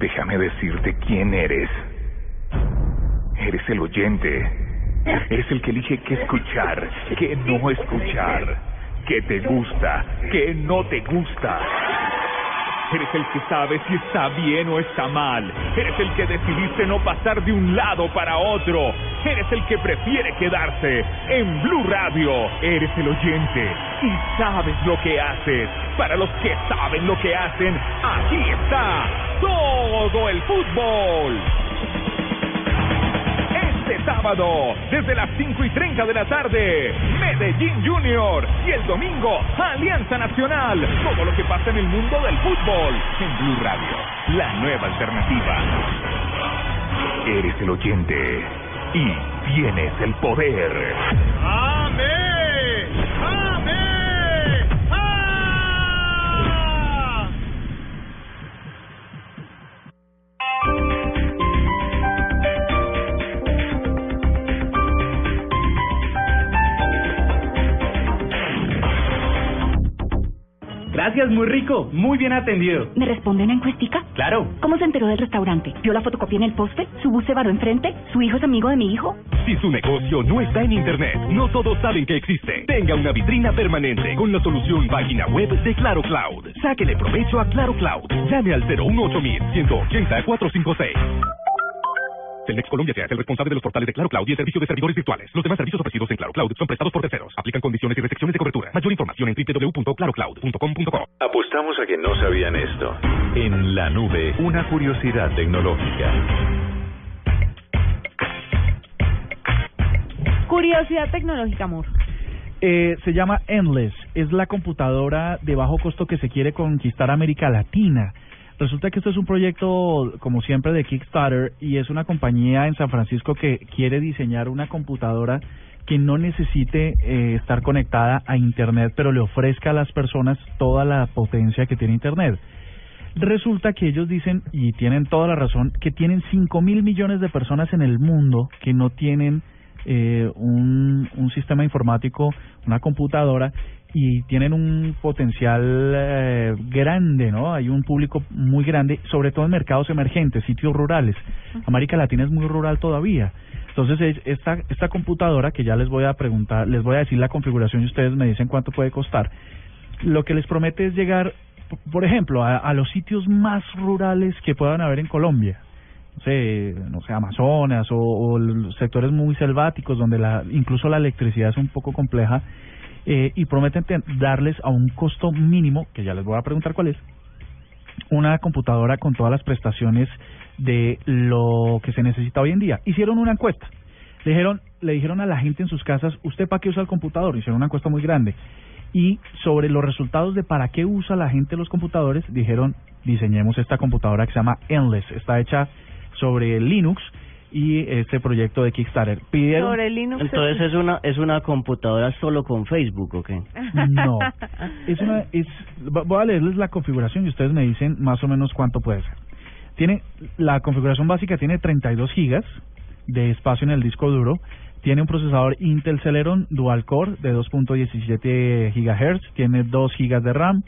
S10: Déjame decirte quién eres. Eres el oyente. Eres el que elige qué escuchar, qué no escuchar, qué te gusta, qué no te gusta. Eres el que sabe si está bien o está mal. Eres el que decidiste no pasar de un lado para otro. Eres el que prefiere quedarse. En Blue Radio eres el oyente y sabes lo que haces. Para los que saben lo que hacen, aquí está todo el fútbol. Este sábado, desde las 5 y 30 de la tarde, Medellín Junior. Y el domingo, Alianza Nacional. Todo lo que pasa en el mundo del fútbol. En Blue Radio, la nueva alternativa. Eres el oyente y tienes el poder.
S11: ¡Amén!
S20: Gracias, muy rico, muy bien atendido.
S23: ¿Me responde una encuestica?
S20: Claro.
S23: ¿Cómo se enteró del restaurante? ¿Vio la fotocopia en el póster? ¿Su bus se varó enfrente? ¿Su hijo es amigo de mi hijo?
S8: Si su negocio no está en Internet, no todos saben que existe. Tenga una vitrina permanente con la solución página web de Claro Cloud. Sáquele provecho a Claro Cloud. Llame al 018 180 456. Telmex Colombia se hace el responsable de los portales de Claro Cloud y el servicio de servidores virtuales. Los demás servicios ofrecidos en Claro Cloud son prestados por terceros. Aplican condiciones y restricciones de cobertura. Mayor información en www.clarocloud.com.co.
S16: Apostamos a que no sabían esto. En la nube, una curiosidad tecnológica.
S2: Curiosidad tecnológica, amor.
S4: Eh, se llama Endless. Es la computadora de bajo costo que se quiere conquistar América Latina. Resulta que esto es un proyecto, como siempre, de Kickstarter y es una compañía en San Francisco que quiere diseñar una computadora que no necesite eh, estar conectada a Internet, pero le ofrezca a las personas toda la potencia que tiene Internet. Resulta que ellos dicen, y tienen toda la razón, que tienen 5 mil millones de personas en el mundo que no tienen eh, un, un sistema informático, una computadora, y tienen un potencial eh, grande, ¿no? Hay un público muy grande, sobre todo en mercados emergentes, sitios rurales. América Latina es muy rural todavía. Entonces, es- esta, esta computadora, que ya les voy a preguntar, les voy a decir la configuración y ustedes me dicen cuánto puede costar, lo que les promete es llegar, por ejemplo, a, a los sitios más rurales que puedan haber en Colombia. No sé, no sé, Amazonas o, o los sectores muy selváticos donde la, incluso la electricidad es un poco compleja eh, y prometen ten- darles a un costo mínimo, que ya les voy a preguntar cuál es, una computadora con todas las prestaciones de lo que se necesita hoy en día. Hicieron una encuesta. Le dijeron, le dijeron a la gente en sus casas, ¿usted para qué usa el computador? Hicieron una encuesta muy grande. Y sobre los resultados de para qué usa la gente los computadores, dijeron, diseñemos esta computadora que se llama Endless. Está hecha sobre Linux y este proyecto de Kickstarter. Pidieron...
S2: Sobre Linux.
S3: Entonces es una es una computadora solo con Facebook, ¿o qué?
S4: No, es una, es, vo- voy a leerles la configuración y ustedes me dicen más o menos cuánto puede ser. Tiene, la configuración básica tiene 32 gigas de espacio en el disco duro, tiene un procesador Intel Celeron Dual Core de 2.17 gigahertz, tiene 2 gigas de RAM,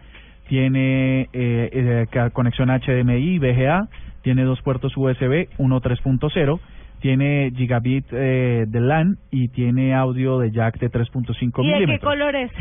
S4: tiene eh, eh, conexión HDMI, VGA, tiene dos puertos USB, uno 3.0, tiene gigabit eh, de LAN y tiene audio de jack de 3.5
S2: ¿Y de qué
S4: milímetros.
S2: color es?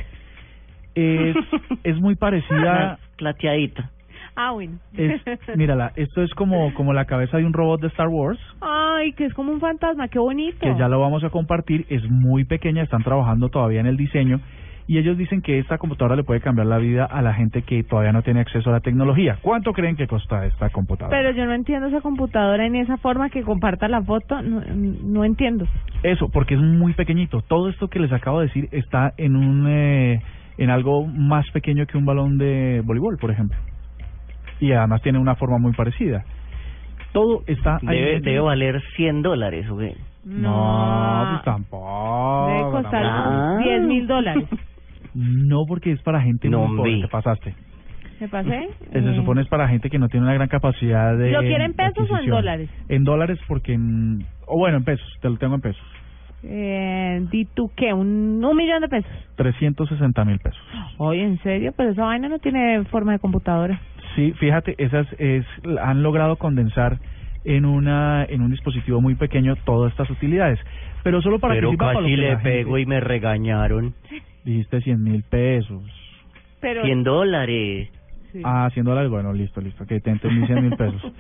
S4: Es, es muy parecida.
S3: Plateadita.
S2: Ah, bueno.
S4: Es, mírala, esto es como, como la cabeza de un robot de Star Wars,
S2: Ay, que es como un fantasma, qué bonito.
S4: que ya lo vamos a compartir. Es muy pequeña, están trabajando todavía en el diseño. Y ellos dicen que esta computadora le puede cambiar la vida a la gente que todavía no tiene acceso a la tecnología. ¿Cuánto creen que cuesta esta computadora?
S2: Pero yo no entiendo esa computadora en esa forma que comparta la foto, no, no entiendo.
S4: Eso, porque es muy pequeñito. Todo esto que les acabo de decir está en un eh, en algo más pequeño que un balón de voleibol, por ejemplo. Y además tiene una forma muy parecida. Todo está ahí
S3: Debe, valer 100 dólares, ¿o qué?
S4: No, pues tampoco.
S2: Debe costar
S3: Ah.
S2: 10 mil dólares.
S4: No, porque es para gente
S3: No,
S4: muy pobre. Te pasaste.
S2: ¿Me pasé?
S4: Se supone es para gente que no tiene una gran capacidad de.
S2: ¿Lo quiere en pesos o en dólares?
S4: En dólares, porque. en- o bueno, en pesos. Te lo tengo en pesos.
S2: Eh, ¿Di tú qué? ¿Un, un millón de pesos?
S4: 360 mil pesos.
S2: Oye, ¿en serio? Pero esa vaina no tiene forma de computadora.
S4: Sí, fíjate, esas es, han logrado condensar en una en un dispositivo muy pequeño todas estas utilidades, pero solo
S3: Pero
S4: participa para lo
S3: casi
S4: que
S3: le
S4: la gente-
S3: pego y me regañaron.
S4: Dijiste 100 mil pesos.
S2: Pero
S3: 100 dólares.
S4: Ah, 100 dólares, bueno, listo, listo, que te entendí 100 mil pesos.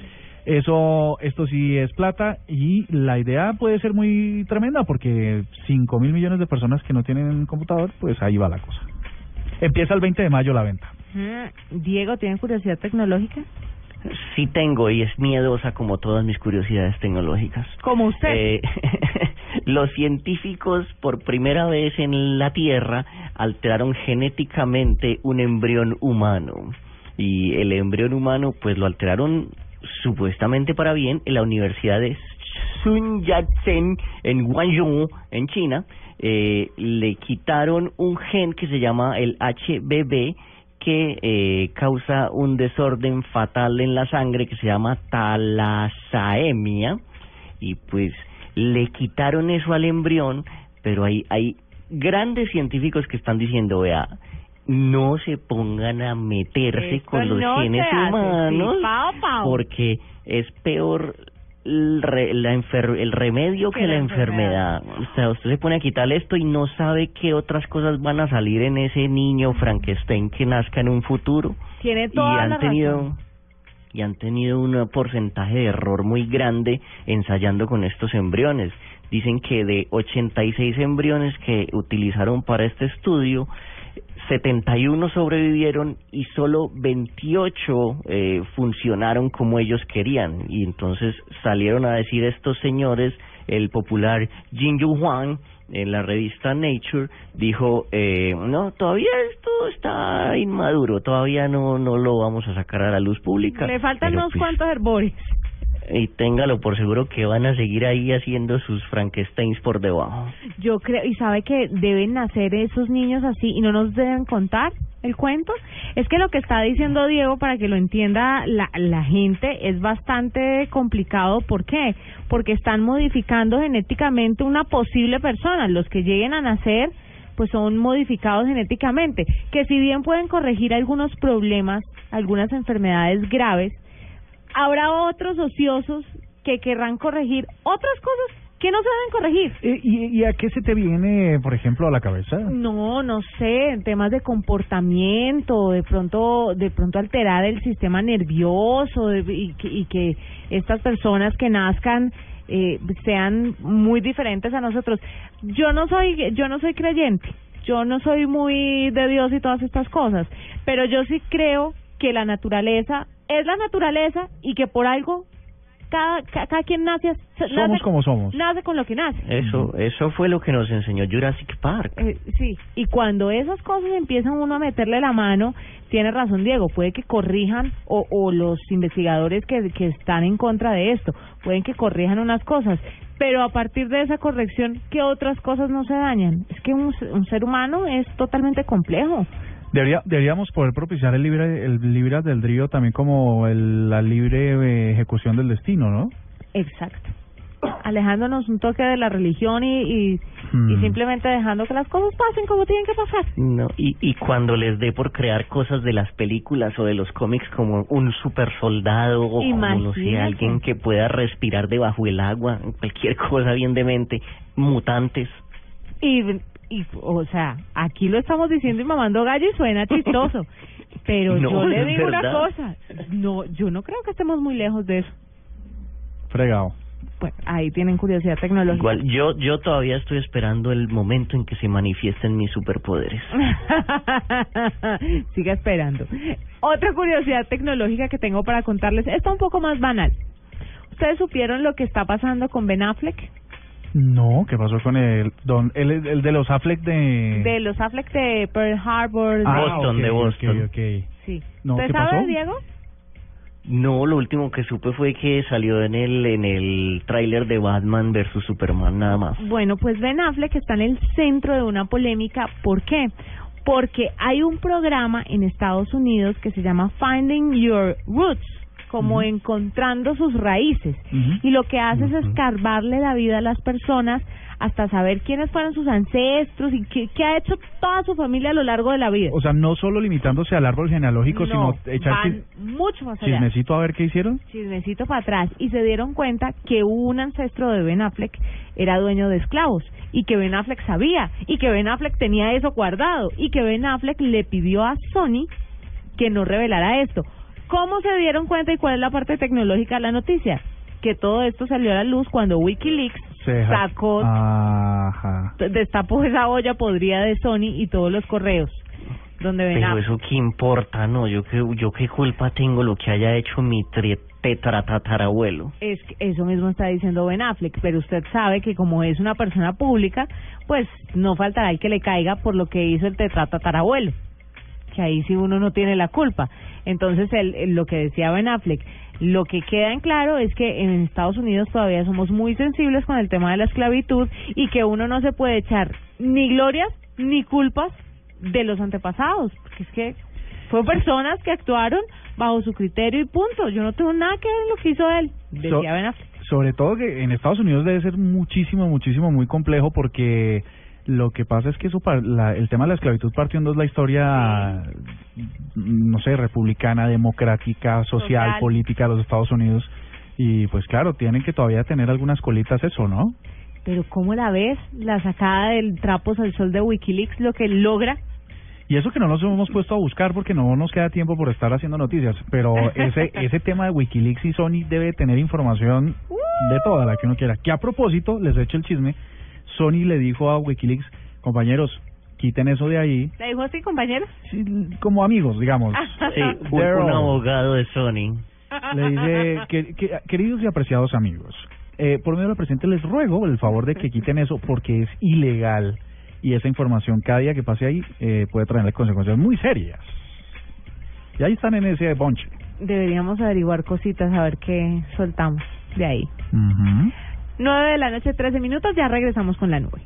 S4: Eso, esto sí es plata y la idea puede ser muy tremenda porque 5 mil millones de personas que no tienen computador, pues ahí va la cosa. Empieza el 20 de mayo la venta.
S2: Diego, ¿tiene curiosidad tecnológica?
S3: Sí tengo y es miedosa como todas mis curiosidades tecnológicas.
S2: Como usted.
S3: Eh, los científicos por primera vez en la Tierra alteraron genéticamente un embrión humano. Y el embrión humano pues lo alteraron supuestamente para bien en la Universidad de Sun Yat-sen en Guangzhou, en China. Eh, le quitaron un gen que se llama el HBB que eh, causa un desorden fatal en la sangre que se llama talasemia y pues le quitaron eso al embrión, pero hay hay grandes científicos que están diciendo, vea, no se pongan a meterse
S2: Esto
S3: con los
S2: no
S3: genes humanos porque es peor el, re- la enfer- el remedio que,
S2: Que
S3: la enfermedad. O sea, usted se pone a quitarle esto y no sabe qué otras cosas van a salir en ese niño Frankenstein que nazca en un futuro.
S2: Tiene
S3: Y
S2: toda la
S3: han tenido. Y han tenido un porcentaje de error muy grande ensayando con estos embriones. Dicen que de 86 embriones que utilizaron para este estudio, 71 sobrevivieron y solo 28 eh, funcionaron como ellos querían. Y entonces salieron a decir estos señores, el popular Jin Yu Huang, en la revista Nature, dijo, eh, no, todavía esto está inmaduro, todavía no, no lo vamos a sacar a la luz pública.
S2: Le faltan unos
S3: pues,
S2: cuantos herbores.
S3: Y téngalo por seguro que van a seguir ahí haciendo sus Frankensteins por debajo.
S2: Yo creo, y sabe que deben nacer esos niños así y no nos deben contar el cuento. Es que lo que está diciendo Diego, para que lo entienda la, la gente, es bastante complicado. ¿Por qué? Porque están modificando genéticamente una posible persona. Los que lleguen a nacer, pues son modificados genéticamente. Que si bien pueden corregir algunos problemas, algunas enfermedades graves, habrá otros ociosos que querrán corregir otras cosas que no se deben corregir.
S4: ¿Y, y a qué se te viene, por ejemplo, a la cabeza?
S2: No, no sé, en temas de comportamiento, de pronto, de pronto alterar el sistema nervioso de- y, que, y que estas personas que nazcan eh, sean muy diferentes a nosotros. Yo no soy, yo no soy creyente, yo no soy muy de Dios y todas estas cosas, pero yo sí creo que la naturaleza es la naturaleza y que por algo cada, ca- cada quien nace,
S4: Somos
S2: nace-
S4: como somos.
S2: nace con lo que nace.
S3: Eso, eso fue lo que nos enseñó Jurassic Park.
S2: Eh, sí, y cuando esas cosas empiezan uno a meterle la mano, tiene razón Diego, puede que corrijan o, o los investigadores que, que están en contra de esto, pueden que corrijan unas cosas, pero a partir de esa corrección, ¿qué otras cosas no se dañan? Es que un, un ser humano es totalmente complejo.
S4: Debería, deberíamos poder propiciar el libre el libre albedrío también como el- la libre eh, ejecución del destino, ¿no?
S2: Exacto. Alejándonos un toque de la religión y, y, y
S3: Hmm.
S2: simplemente dejando que las cosas pasen como tienen que pasar.
S3: No, y, y cuando les dé por crear cosas de las películas o de los cómics como un super soldado o como, no sé,
S2: Imagínate.
S3: alguien que pueda respirar debajo del agua, cualquier cosa bien demente, mutantes.
S2: Y, y, o sea, aquí lo estamos diciendo y mamando gallo y suena chistoso. Pero
S3: No,
S2: yo le digo una cosa. No, yo no creo que estemos muy lejos de eso.
S4: Fregado.
S2: Pues ahí tienen curiosidad tecnológica.
S3: Igual, yo, yo todavía estoy esperando el momento en que se manifiesten mis superpoderes.
S2: Siga esperando. Otra curiosidad tecnológica que tengo para contarles está un poco más banal. ¿Ustedes supieron lo que está pasando con Ben Affleck?
S4: No, ¿qué pasó con el don el, el de los Affleck de
S2: De los Affleck de Pearl Harbor.
S4: Ah,
S3: Boston,
S4: ok,
S3: de
S4: ok,
S3: Boston.
S4: ok.
S2: Sí.
S4: No,
S2: ¿Usted
S4: ¿qué
S2: sabe,
S4: pasó?
S2: Diego?
S3: No, lo último que supe fue que salió en el en el tráiler de Batman versus Superman nada más.
S2: Bueno, pues Ben Affleck está en el centro de una polémica. ¿Por qué? Porque hay un programa en Estados Unidos que se llama Finding Your Roots, como encontrando sus raíces. Y lo que hace es escarbarle la vida a las personas hasta saber quiénes fueron sus ancestros y qué, qué ha hecho toda su familia a lo largo de la vida.
S4: O sea, no solo limitándose al árbol genealógico,
S2: No,
S4: sino echar
S2: van mucho más allá.
S4: chismecito a ver qué hicieron.
S2: chismecito para atrás y se dieron cuenta que un ancestro de Ben Affleck era dueño de esclavos y que Ben Affleck sabía y que Ben Affleck tenía eso guardado y que Ben Affleck le pidió a Sony que no revelara esto. ¿Cómo se dieron cuenta y cuál es la parte tecnológica de la noticia? Que todo esto salió a la luz cuando WikiLeaks sacó,
S4: Ajá.
S2: destapó esa olla podrida de Sony y todos los correos donde Ben
S3: Pero eso qué importa, ¿no? Yo qué, yo qué culpa tengo lo que haya hecho mi tri- tetratatarabuelo.
S2: Es que eso mismo está diciendo Ben Affleck, pero usted sabe que como es una persona pública, pues no faltará el que le caiga por lo que hizo el tetratatarabuelo, que ahí sí uno no tiene la culpa. Entonces, el, el- lo que decía Ben Affleck, lo que queda en claro es que en Estados Unidos todavía somos muy sensibles con el tema de la esclavitud y que uno no se puede echar ni glorias ni culpas de los antepasados, porque es que fue personas que actuaron bajo su criterio y punto. Yo no tengo nada que ver en lo que hizo él, decía
S4: So-
S2: Ben Affleck.
S4: Sobre todo que en Estados Unidos debe ser muchísimo, muchísimo, muy complejo porque lo que pasa es que eso, la- el tema de la esclavitud partió en dos la historia, no sé, republicana, democrática, social, política de los Estados Unidos. Y pues claro, tienen que todavía tener algunas colitas eso, ¿no?
S2: Pero ¿cómo la ves? La sacada del trapos al sol de Wikileaks, lo que logra.
S4: Y eso que no nos hemos puesto a buscar porque no nos queda tiempo por estar haciendo noticias, pero ese ese tema de Wikileaks y Sony debe tener información de toda la que uno quiera. Que a propósito, les echo el chisme, Sony le dijo a Wikileaks, compañeros, quiten eso de ahí,
S2: ¿La dijo así, compañero?
S4: como amigos, digamos.
S3: Sí, un, abogado de Sony.
S4: le dice, que, que- queridos y apreciados amigos, eh, por medio del presidente les ruego el favor de que quiten eso porque es ilegal y esa información cada día que pase ahí eh, puede traer consecuencias muy serias. Y ahí están en ese bonche.
S2: Deberíamos averiguar cositas, a ver qué soltamos de ahí. Nueve de la noche, 13 minutos, ya regresamos con la nube.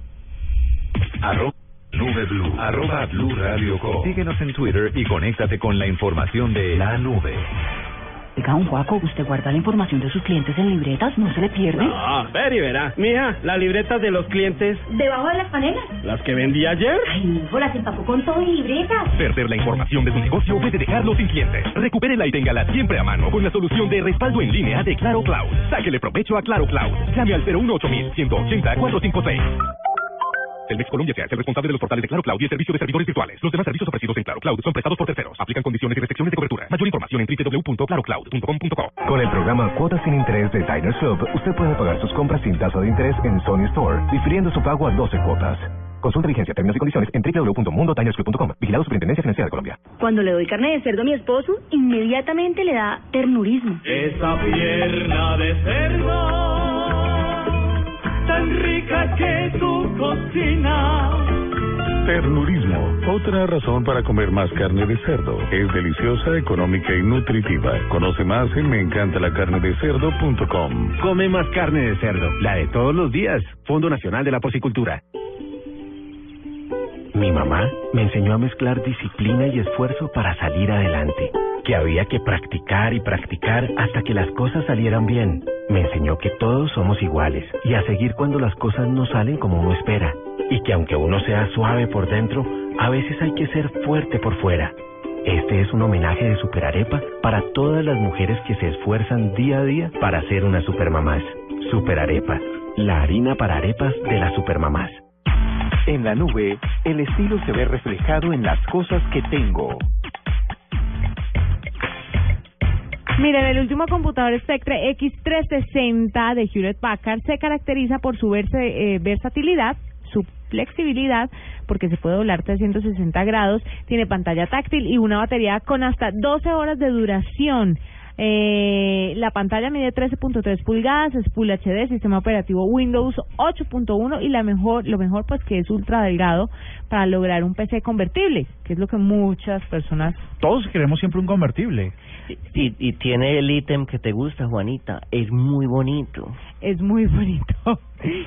S8: Arroba Nube Blue. Arroba Blue Radio Co. Síguenos en Twitter y conéctate con la información de la nube.
S23: Oiga, un Juaco, ¿usted guarda la información de sus clientes en libretas? ¿No se le pierde?
S13: Ah, ver y verá. Mija, las libretas de los clientes,
S24: ¿Debajo de las panelas?
S13: las que vendí ayer.
S24: Ay, hijo, las empacó con todo y libretas.
S8: Perder la información de su negocio puede dejarlo sin clientes. Recupérela y téngala siempre a mano con la solución de respaldo en línea de Claro Cloud. Sáquele provecho a Claro Cloud. Llame al 018 180 456. Telmex Colombia se hace responsable de los portales de Claro Cloud y el servicio de servidores virtuales. Los demás servicios ofrecidos en Claro Cloud son prestados por terceros. Aplican condiciones y restricciones de cobertura. Mayor información en www.clarocloud.com.co.
S12: Con el programa Cuotas sin Interés de Diners Club, usted puede pagar sus compras sin tasa de interés en Sony Store, difiriendo su pago a 12 cuotas. Consulta vigencia, términos y condiciones en www.mundotinersclub.com. Vigilado Superintendencia Financiera de Colombia.
S24: Cuando le doy carne de cerdo a mi esposo, inmediatamente le da ternurismo.
S11: Esa pierna de cerdo, tan rica que tu cocina.
S16: Ternurismo. Otra razón para comer más carne de cerdo. Es deliciosa, económica y nutritiva. Conoce más en meencantalacarnedecerdo.com.
S17: Come más carne de cerdo, la de todos los días. Fondo Nacional de la Porcicultura.
S14: Mi mamá me enseñó a mezclar disciplina y esfuerzo para salir adelante, que había que practicar y practicar hasta que las cosas salieran bien. Me enseñó que todos somos iguales y a seguir cuando las cosas no salen como uno espera, y que aunque uno sea suave por dentro, a veces hay que ser fuerte por fuera. Este es un homenaje de Superarepa para todas las mujeres que se esfuerzan día a día para ser unas supermamás. Superarepa, la harina para arepas de las supermamás.
S10: En la nube, el estilo se ve reflejado en las cosas que tengo.
S2: Miren, el último computador Spectre X360 de Hewlett Packard se caracteriza por su verse- eh, versatilidad, su flexibilidad, porque se puede doblar 360 grados, tiene pantalla táctil y una batería con hasta 12 horas de duración. Eh, la pantalla mide 13.3 pulgadas, es Full HD, sistema operativo Windows 8.1 y la mejor, lo mejor pues que es ultra delgado para lograr un PC convertible, que es lo que muchas personas
S4: Todos queremos siempre un convertible.
S3: Y, y tiene el ítem que te gusta, Juanita. Es muy bonito.
S2: Es muy bonito.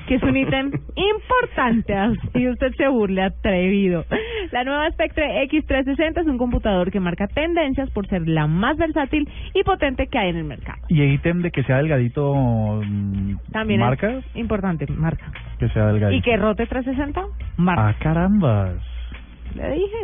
S2: Que es un ítem importante, así usted se burle atrevido. La nueva Spectre X360 es un computador que marca tendencias por ser la más versátil y potente que hay en el mercado.
S4: Y el ítem de que sea delgadito, mm,
S2: También
S4: marca,
S2: es importante, marca.
S4: que sea delgadito.
S2: ¿Y que rote 360? Marca.
S4: Ah, carambas.
S2: Le dije.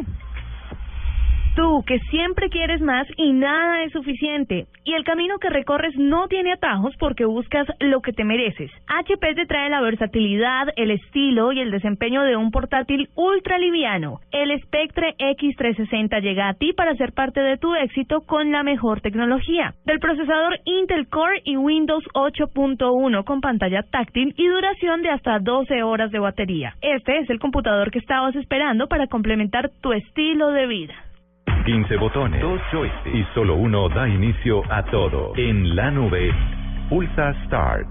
S25: Tú, que siempre quieres más y nada es suficiente. Y el camino que recorres no tiene atajos porque buscas lo que te mereces. HP te trae la versatilidad, el estilo y el desempeño de un portátil ultra liviano. El Spectre X360 llega a ti para ser parte de tu éxito con la mejor tecnología. Del procesador Intel Core y Windows 8.1 con pantalla táctil y duración de hasta 12 horas de batería. Este es el computador que estabas esperando para complementar tu estilo de vida.
S8: 15 botones, dos joysticks y solo uno da inicio a todo. En la nube, pulsa Start.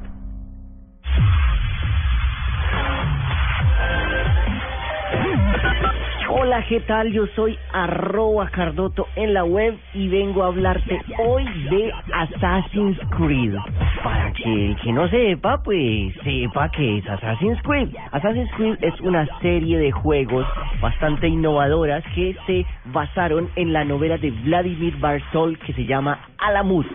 S3: Hola, ¿qué tal? Yo soy arroba Cardoto en la web y vengo a hablarte hoy de Assassin's Creed. Para que el que no sepa, pues sepa que es Assassin's Creed. Assassin's Creed es una serie de juegos bastante innovadoras que se basaron en la novela de Vladimir Bartol que se llama Alamut.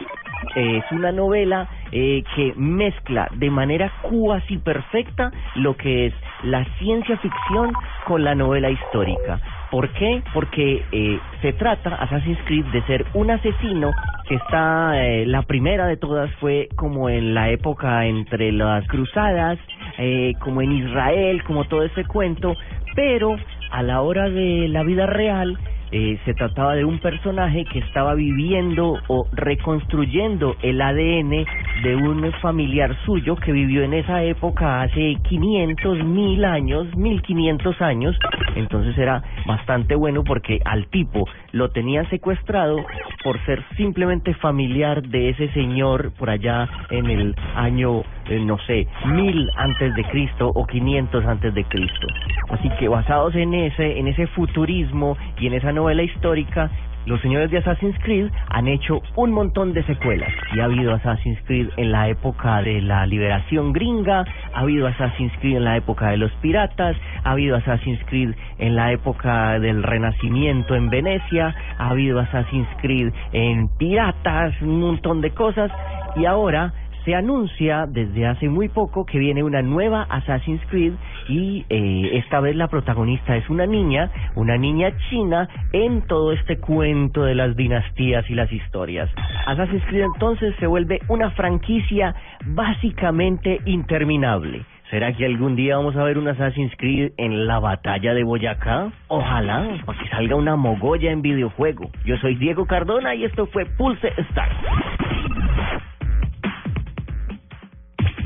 S3: Es una novela eh, que mezcla de manera cuasi perfecta lo que es la ciencia ficción con la novela histórica. ¿Por qué? Porque eh, se trata, Assassin's Creed, de ser un asesino que está, eh, la primera de todas fue como en la época entre las cruzadas, eh, como en Israel, como todo ese cuento, pero a la hora de la vida real, eh, se trataba de un personaje que estaba viviendo o reconstruyendo el ADN de un familiar suyo que vivió en esa época hace 500, mil años, 1500 años. Entonces era bastante bueno porque al tipo lo tenían secuestrado por ser simplemente familiar de ese señor por allá en el año, eh, no sé, mil antes de Cristo o 500 antes de Cristo. Así que basados en ese, en ese futurismo y en esa novela histórica, los señores de Assassin's Creed han hecho un montón de secuelas. Y ha habido Assassin's Creed en la época de la liberación gringa, ha habido Assassin's Creed en la época de los piratas, ha habido Assassin's Creed en la época del renacimiento en Venecia, ha habido Assassin's Creed en piratas, un montón de cosas. Y ahora se anuncia desde hace muy poco que viene una nueva Assassin's Creed y eh, esta vez la protagonista es una niña, una niña china en todo este cuento de las dinastías y las historias. Assassin's Creed entonces se vuelve una franquicia básicamente interminable. ¿Será que algún día vamos a ver un Assassin's Creed en la batalla de Boyacá? Ojalá, para que salga una mogolla en videojuego. Yo soy Diego Cardona y esto fue Pulse Start.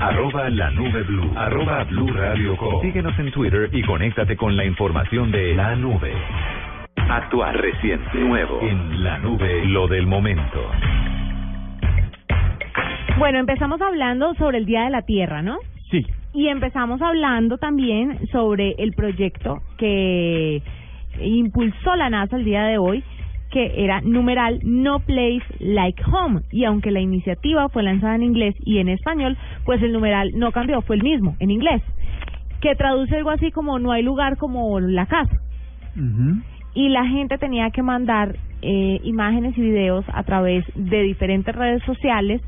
S8: Arroba la nube blue. Arroba blue radio com. Síguenos en Twitter y conéctate con la información de la nube. Actuar reciente. Nuevo. En la nube. Lo del momento.
S2: Bueno, empezamos hablando sobre el Día de la Tierra, ¿no?
S4: Sí.
S2: Y empezamos hablando también sobre el proyecto que impulsó la NASA el día de hoy, que era numeral No Place Like Home. Y aunque la iniciativa fue lanzada en inglés y en español, pues el numeral no cambió, fue el mismo, en inglés. Que traduce algo así como no hay lugar como la casa. Y la gente tenía que mandar eh, imágenes y videos a través de diferentes redes sociales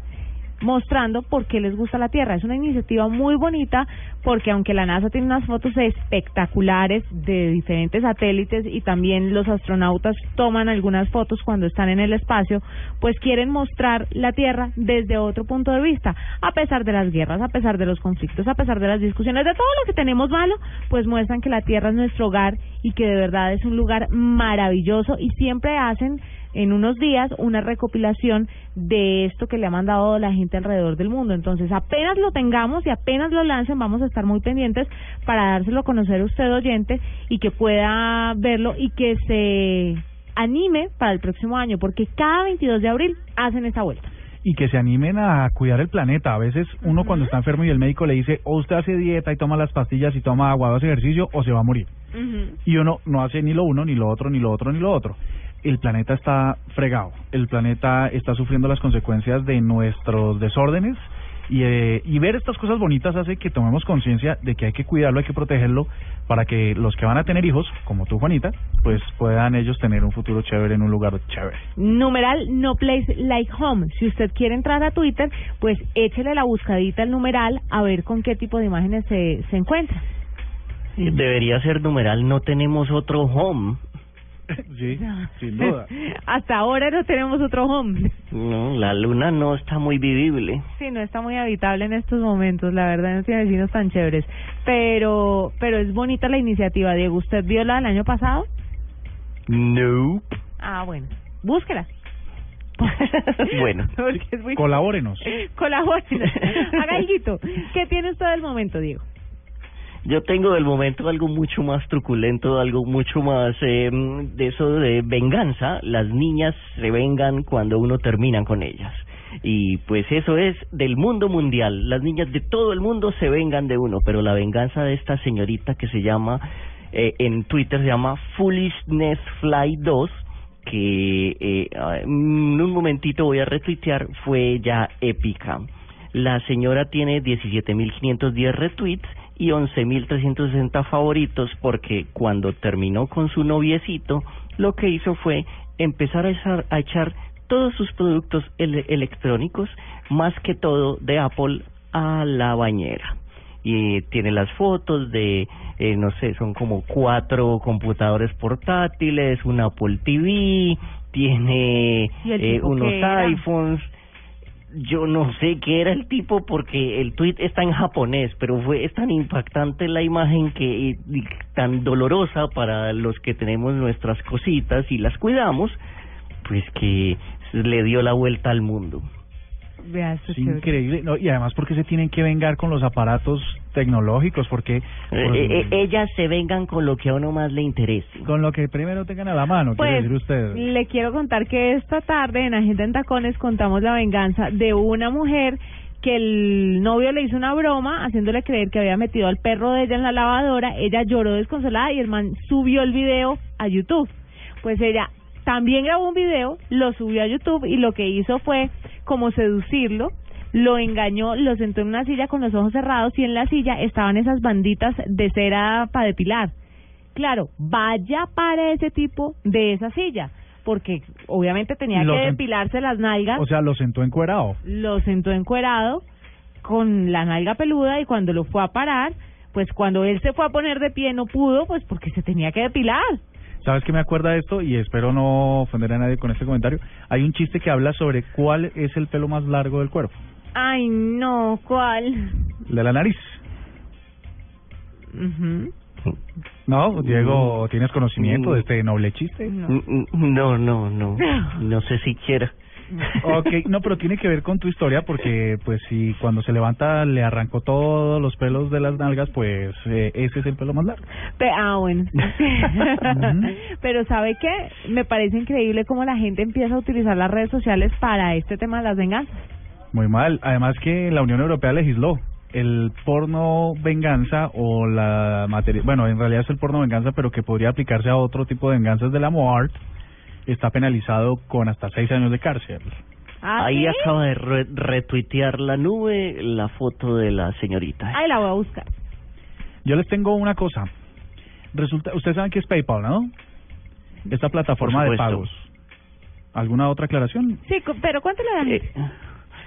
S2: mostrando por qué les gusta la Tierra. Es una iniciativa muy bonita porque aunque la NASA tiene unas fotos espectaculares de diferentes satélites y también los astronautas toman algunas fotos cuando están en el espacio, pues quieren mostrar la Tierra desde otro punto de vista. A pesar de las guerras, a pesar de los conflictos, a pesar de las discusiones, de todo lo que tenemos malo, pues muestran que la Tierra es nuestro hogar y que de verdad es un lugar maravilloso y siempre hacen en unos días una recopilación de esto que le ha mandado la gente alrededor del mundo. Entonces, apenas lo tengamos y apenas lo lancen, vamos a estar muy pendientes para dárselo a conocer a usted oyente y que pueda verlo y que se anime para el próximo año, porque cada 22 de abril hacen esta vuelta.
S4: y que se animen a cuidar el planeta. A veces uno cuando está enfermo y el médico le dice, o usted hace dieta y toma las pastillas y toma agua, o hace ejercicio, o se va a morir. Y uno no hace ni lo uno, ni lo otro, ni lo otro, ni lo otro. El planeta está fregado, el planeta está sufriendo las consecuencias de nuestros desórdenes y, eh, y ver estas cosas bonitas hace que tomemos conciencia de que hay que cuidarlo, hay que protegerlo para que los que van a tener hijos, como tú Juanita, pues puedan ellos tener un futuro chévere en un lugar chévere.
S2: Numeral no place like home. Si usted quiere entrar a Twitter, pues échele la buscadita al numeral a ver con qué tipo de imágenes se, se encuentra.
S3: Debería ser numeral, no tenemos otro home.
S4: Sí, sin duda.
S2: Hasta ahora no tenemos otro home.
S3: No, la luna no está muy vivible.
S2: Sí, no está muy habitable en estos momentos, la verdad no tiene vecinos tan chéveres. Pero pero es bonita la iniciativa, Diego. ¿Usted vio la del año pasado?
S3: No.
S2: Ah, bueno. Búsquela.
S3: Bueno.
S2: Muy...
S4: Colabórenos.
S2: Colabórenos. Haga algo. ¿Qué tiene usted del momento, Diego?
S3: Yo tengo del momento algo mucho más truculento, algo mucho más eh, de eso de venganza. Las niñas se vengan cuando uno termina con ellas. Y pues eso es del mundo mundial. Las niñas de todo el mundo se vengan de uno, pero la venganza de esta señorita que se llama, eh, en Twitter se llama Foolishness Fly 2, que eh, en un momentito voy a retuitear, fue ya épica. La señora tiene 17.510 retweets y 11.360 favoritos porque cuando terminó con su noviecito, lo que hizo fue empezar a echar, a echar todos sus productos ele- electrónicos, más que todo de Apple, a la bañera. Y tiene las fotos de, eh, no sé, son como cuatro computadores portátiles, un Apple TV, tiene
S2: ¿Y el
S3: eh, unos iPhones, yo no sé qué era el tipo porque el tweet está en japonés, pero fue es tan impactante la imagen que y, tan dolorosa para los que tenemos nuestras cositas y las cuidamos, pues que le dio la vuelta al mundo.
S2: Vea, esto
S4: Es increíble. No, y además, porque se tienen que vengar con los aparatos tecnológicos? Porque
S3: Eh, eh, ellas se vengan con lo que a uno más le interese.
S4: con lo que primero tengan a la mano, quiere
S2: Pues
S4: decir usted.
S2: le quiero contar que esta tarde en Agenda en Tacones contamos la venganza de una mujer que el novio le hizo una broma haciéndole creer que había metido al perro de ella en la lavadora, ella lloró desconsolada y el man subió el video a YouTube. Pues ella también grabó un video, lo subió a YouTube y lo que hizo fue como seducirlo, lo engañó, lo sentó en una silla con los ojos cerrados y en la silla estaban esas banditas de cera para depilar. Claro, vaya para ese tipo de esa silla, porque obviamente tenía que depilarse las nalgas,
S4: O sea, lo sentó encuerado.
S2: lo sentó encuerado con la nalga peluda y cuando lo fue a parar, pues cuando él se fue a poner de pie no pudo, pues porque se tenía que depilar.
S4: ¿Sabes qué me acuerda de esto? Y espero no ofender a nadie con este comentario. Hay un chiste que habla sobre cuál es el pelo más largo del cuerpo.
S2: Ay, no, ¿cuál?
S4: El de la nariz.
S2: Ujú.
S4: ¿No? Diego, ¿tienes conocimiento de este noble chiste?
S3: Mm, No, no, no. No sé si quiera.
S4: Ok, no, pero tiene que ver con tu historia porque, pues, si cuando se levanta le arrancó todos los pelos de las nalgas, pues eh, ese es el pelo más largo.
S2: Pe- ah, bueno. Pero ¿sabe qué? Me parece increíble cómo la gente empieza a utilizar las redes sociales para este tema de las venganzas.
S4: Muy mal. Además que la Unión Europea legisló el porno venganza o la materia, bueno, en realidad es el porno venganza, pero que podría aplicarse a otro tipo de venganzas de la MOART, está penalizado con hasta seis años de cárcel.
S2: ¿Ah,
S3: Ahí
S2: sí?
S3: acaba de re- retuitear la nube la foto de la señorita.
S2: Ay, la voy a buscar.
S4: Yo les tengo una cosa. Resulta, ustedes saben que es PayPal, ¿no? Esta plataforma de pagos. ¿Alguna otra aclaración?
S2: Sí, pero ¿cuánto le dan?
S3: Eh,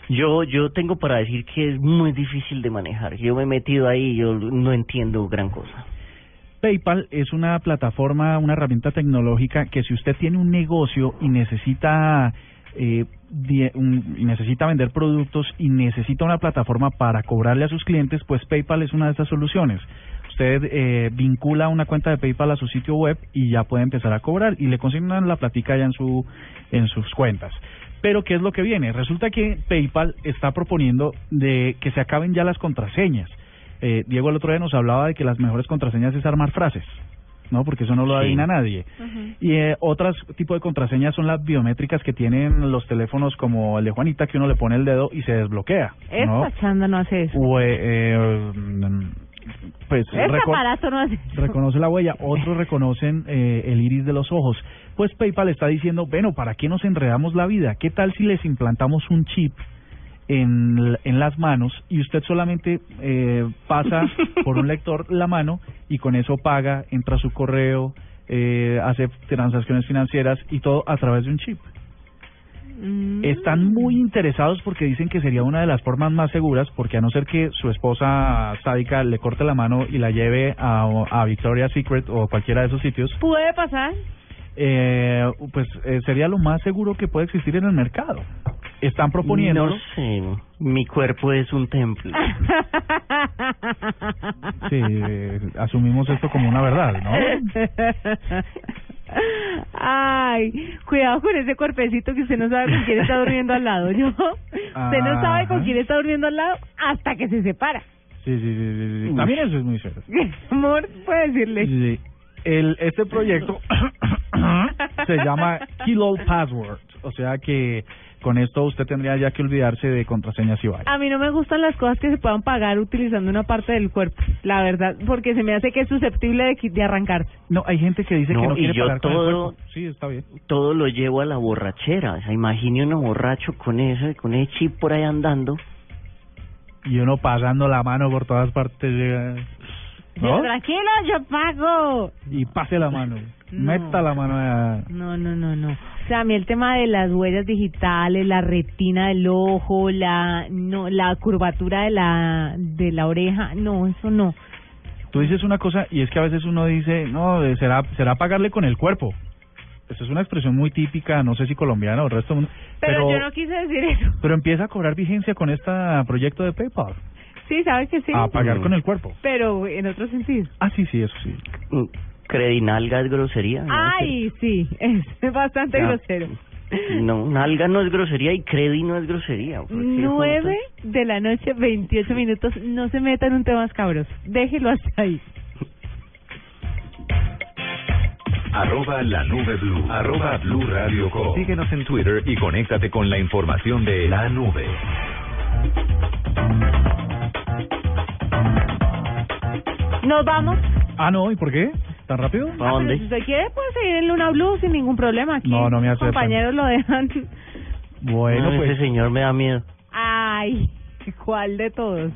S3: yo yo tengo para decir que es muy difícil de manejar. Yo me he metido ahí y yo no entiendo gran cosa.
S4: PayPal es una plataforma, una herramienta tecnológica que si usted tiene un negocio y necesita eh, y necesita vender productos y necesita una plataforma para cobrarle a sus clientes, pues PayPal es una de esas soluciones. Usted eh, vincula una cuenta de PayPal a su sitio web y ya puede empezar a cobrar y le consignan la platica ya en su en sus cuentas. Pero ¿qué es lo que viene? Resulta que PayPal está proponiendo de que se acaben ya las contraseñas. Eh, Diego el otro día nos hablaba de que las mejores contraseñas es armar frases, ¿no? Porque eso no lo
S3: Sí.
S4: adivina nadie. Y eh, otras tipo de contraseñas son las biométricas que tienen los teléfonos como el de Juanita, que uno le pone el dedo y se desbloquea, ¿no?
S2: Esta chanda no hace eso.
S4: O, eh, pues reco-
S2: aparato no hace eso.
S4: reconoce la huella, otros reconocen eh, el iris de los ojos. Pues PayPal está diciendo, bueno, ¿para qué nos enredamos la vida? ¿Qué tal si les implantamos un chip en, las manos y usted solamente eh, pasa por un lector la mano y con eso paga, entra a su correo, eh, hace transacciones financieras y todo a través de un chip?
S2: Mm.
S4: Están muy interesados porque dicen que sería una de las formas más seguras, porque a no ser que su esposa sádica le corte la mano y la lleve a, a Victoria's Secret o cualquiera de esos sitios,
S2: ¿Puede pasar?
S4: Eh, pues eh, sería lo más seguro que puede existir en el mercado. Están proponiendo.
S3: No sé, mi cuerpo es un templo.
S4: Sí, eh, asumimos esto como una verdad, ¿no?
S2: Ay, cuidado con ese cuerpecito que usted no sabe con quién está durmiendo al lado. Yo, usted no sabe con quién está durmiendo al lado hasta que se separa.
S4: Sí, sí, sí, sí, sí. También eso es muy serio.
S2: Amor, puede decirle.
S4: Sí. El, este proyecto se llama Kilo Password, o sea que con esto usted tendría ya que olvidarse de contraseñas y vaya.
S2: A mí no me gustan las cosas que se puedan pagar utilizando una parte del cuerpo, la verdad, porque se me hace que es susceptible de, de arrancarse.
S4: No, hay gente que dice
S3: No,
S4: que no
S3: y
S4: quiere
S3: yo
S4: pagar con el
S3: todo-
S4: cuerpo. Sí, está bien.
S3: Todo lo llevo a la borrachera. O sea, imagine uno borracho con ese, con ese chip por ahí andando.
S4: Y uno pasando la mano por todas partes. llega, ¿no?
S2: Tranquilo, yo pago.
S4: Y pase la mano.
S2: No.
S4: Meta la mano a...
S2: No, no, no, no. O sea, a mí el tema de las huellas digitales, la retina del ojo, la no, la curvatura de la de la oreja, no, eso no.
S4: Tú dices una cosa y es que a veces uno dice, no, será será pagarle con el cuerpo. Esa es una expresión muy típica, no sé si colombiana o el resto del mundo.
S2: Pero, yo no quise decir eso.
S4: pero empieza a cobrar vigencia con este proyecto de PayPal.
S2: Sí, ¿sabes que sí?
S4: A pagar con el cuerpo.
S2: Pero en otro sentido.
S4: Ah, sí, sí, eso sí.
S3: Mm, Credinalga es grosería. ¿no?
S2: Ay, sí, es bastante
S3: Ya.
S2: grosero.
S3: No, nalga no es grosería y credi no es grosería. ¿por qué
S2: Nueve de la noche, 28 minutos. No se meta en un tema escabroso. Déjelo hasta ahí.
S8: Arroba la nube blue. Arroba blue radio com. Síguenos en Twitter y conéctate con la información de la nube.
S2: Nos vamos.
S4: Ah, no, ¿y por qué? ¿Tan rápido?
S2: Ah, pero si usted quiere, puede seguir en Luna Blue sin ningún problema. Aquí
S4: No, no me
S2: los
S4: aceptan.
S2: compañeros lo dejan.
S4: Bueno,
S3: No,
S4: pues...
S3: ese señor me da miedo.
S2: Ay, ¿cuál de todos?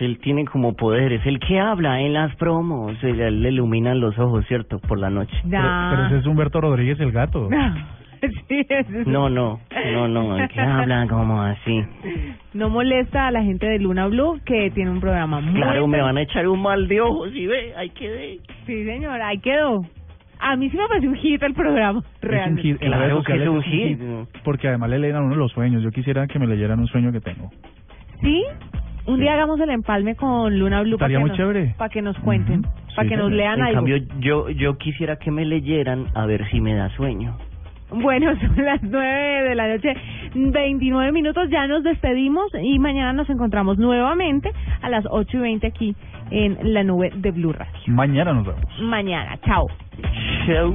S3: Él tiene como poderes. El que habla en las promos, se le, le iluminan los ojos, ¿cierto? Por la noche.
S4: Pero, pero ese es Humberto Rodríguez el gato.
S2: Sí, es-
S3: No, no, no, no. Que habla como así.
S2: No molesta a la gente de Luna Blue que tiene un programa muy...
S3: Claro, me van a echar un mal de ojos y ve, ahí quedé.
S2: Sí, señor, ahí quedó. A mí sí me pareció un hit el programa,
S4: Es un
S2: realmente.
S4: hit. En
S3: Claro
S4: redes
S3: que es un hit.
S4: Porque además le leen a uno los sueños. Yo quisiera que me leyeran un sueño que tengo.
S2: ¿Sí? Un día hagamos el empalme con Luna Blue para
S4: Estaría
S2: que,
S4: muy
S2: nos-
S4: chévere.
S2: para que nos cuenten, para
S3: Sí,
S2: que nos lean
S3: En
S2: algo.
S3: cambio, yo, yo quisiera que me leyeran a ver si me da sueño.
S2: Bueno, son las nueve de la noche, 29 minutos, ya nos despedimos y mañana nos encontramos nuevamente a las ocho y veinte aquí en la nube de Blue Radio.
S4: Mañana nos vemos.
S2: Mañana, chao.
S3: Show.